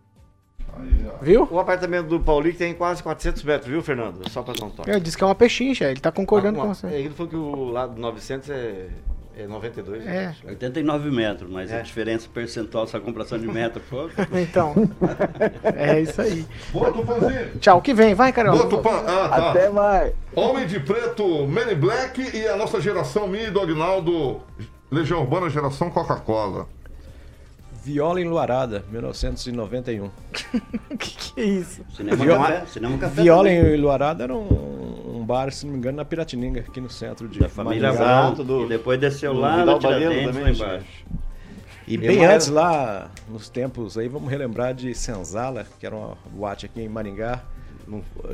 [SPEAKER 2] Viu?
[SPEAKER 10] O apartamento do Paulinho tem quase 400 metros, viu, Fernando? Só pra dar um toque.
[SPEAKER 2] Eu disse que é uma pechincha. Ele tá concordando
[SPEAKER 10] Ah,
[SPEAKER 2] com
[SPEAKER 10] uma-
[SPEAKER 2] você.
[SPEAKER 10] É, ele falou que o lado 900 é, é 92.
[SPEAKER 2] É.
[SPEAKER 10] acho.
[SPEAKER 6] 89 metros, mas
[SPEAKER 10] É.
[SPEAKER 6] a diferença percentual dessa compração de metro foi.
[SPEAKER 2] Então. É isso aí.
[SPEAKER 4] Boa, Tupanzinho.
[SPEAKER 2] Tchau. O que vem? Vai,
[SPEAKER 4] Boa,
[SPEAKER 2] Carol.
[SPEAKER 4] Tupã. Ah, tá.
[SPEAKER 7] Até mais.
[SPEAKER 4] Homem de Preto, Men in Black e a nossa geração Mi do Aguinaldo, Legião Urbana, geração Coca-Cola.
[SPEAKER 8] Viola Enluarada, 1991.
[SPEAKER 2] O que, que é isso?
[SPEAKER 6] Cinema
[SPEAKER 8] Viola-
[SPEAKER 6] Café. Cinema Café.
[SPEAKER 8] Viola
[SPEAKER 6] também.
[SPEAKER 8] Enluarada era um, um bar, se não me engano, na Piratininga, aqui no centro de
[SPEAKER 6] Da família
[SPEAKER 8] Maringá.
[SPEAKER 6] Brown.
[SPEAKER 10] Exato, do-
[SPEAKER 6] E depois desceu
[SPEAKER 10] do
[SPEAKER 6] lá
[SPEAKER 10] Vidal
[SPEAKER 6] no Tiradentes,
[SPEAKER 10] também,
[SPEAKER 6] lá embaixo.
[SPEAKER 8] E
[SPEAKER 10] Eu
[SPEAKER 8] bem
[SPEAKER 10] mais-
[SPEAKER 8] antes lá, nos tempos aí, vamos relembrar de Senzala, que era uma boate aqui em Maringá.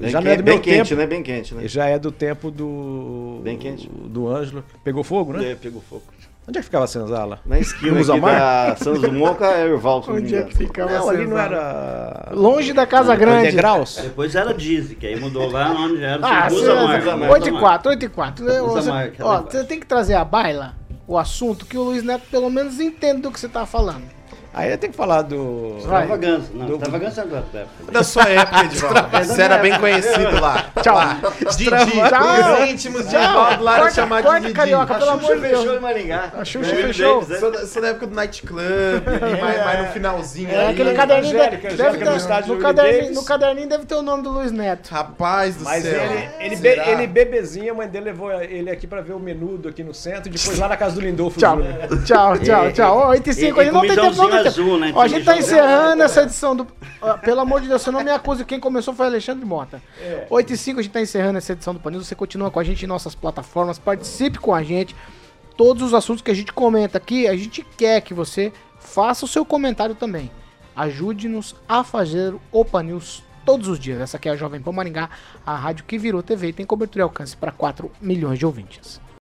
[SPEAKER 10] Bem
[SPEAKER 8] já não é do
[SPEAKER 10] bem
[SPEAKER 8] meu
[SPEAKER 10] quente,
[SPEAKER 8] tempo.
[SPEAKER 10] né? Bem quente, né?
[SPEAKER 8] Já é do tempo do.
[SPEAKER 10] Bem quente.
[SPEAKER 8] Do Ângelo. Pegou fogo, né?
[SPEAKER 10] É, pegou fogo.
[SPEAKER 8] Onde é que ficava a Senzala?
[SPEAKER 10] Na esquina aqui da Santos Dumont a Erval, não
[SPEAKER 2] Onde é que ficava
[SPEAKER 8] Não, ali
[SPEAKER 2] essa-
[SPEAKER 8] não era.
[SPEAKER 2] Longe da Casa Grande.
[SPEAKER 8] Degraus?
[SPEAKER 6] Depois era Dizzy, que aí mudou lá onde era
[SPEAKER 2] Ah,
[SPEAKER 6] Usa Marca.
[SPEAKER 2] 8 e 4, 8 e 4. Você- tem que trazer à baila o assunto que o Luiz Neto pelo menos entende do que você tá falando.
[SPEAKER 8] Aí tem que falar do.
[SPEAKER 6] Extravagância. Não, do... extravagância é da época.
[SPEAKER 5] Da sua época, Edivaldo. Você era bem conhecido lá.
[SPEAKER 2] Tchau.
[SPEAKER 5] Lá. Didi. Os íntimos de Edivaldo lá eram chamados de Didi.
[SPEAKER 2] Carioca, pelo amor de Deus.
[SPEAKER 10] fechou em Maringá.
[SPEAKER 2] A Xuxa fechou.
[SPEAKER 5] Sou da, da época do nightclub, é, mais, mais no finalzinho.
[SPEAKER 2] É,
[SPEAKER 5] ali.
[SPEAKER 2] aquele caderninho. Deve,
[SPEAKER 8] no do
[SPEAKER 2] caderninho no caderninho deve ter o nome do Luiz Neto.
[SPEAKER 5] Rapaz do
[SPEAKER 8] Mas
[SPEAKER 5] céu.
[SPEAKER 8] ele, ele, ele bebezinho, a mãe dele levou ele aqui pra ver o menudo aqui no centro e depois lá na casa do Lindolfo
[SPEAKER 2] Tchau, tchau, tchau, tchau. Ó, 8 e 5
[SPEAKER 6] e-
[SPEAKER 2] aí, não tem tempo, não tem.
[SPEAKER 6] Azul, né?
[SPEAKER 2] Ó, a gente tá encerrando essa edição do. Pelo amor de Deus, você não me acuse. Quem começou foi Alexandre Mota. 8 e 5 a gente tá encerrando essa edição do Panil. Você continua com a gente em nossas plataformas, participe com a gente. Todos os assuntos que a gente comenta aqui, a gente quer que você faça o seu comentário também. Ajude-nos a fazer o Panils todos os dias. Essa aqui é a Jovem Pan Maringá, a rádio que virou TV e tem cobertura e alcance para 4 milhões de ouvintes.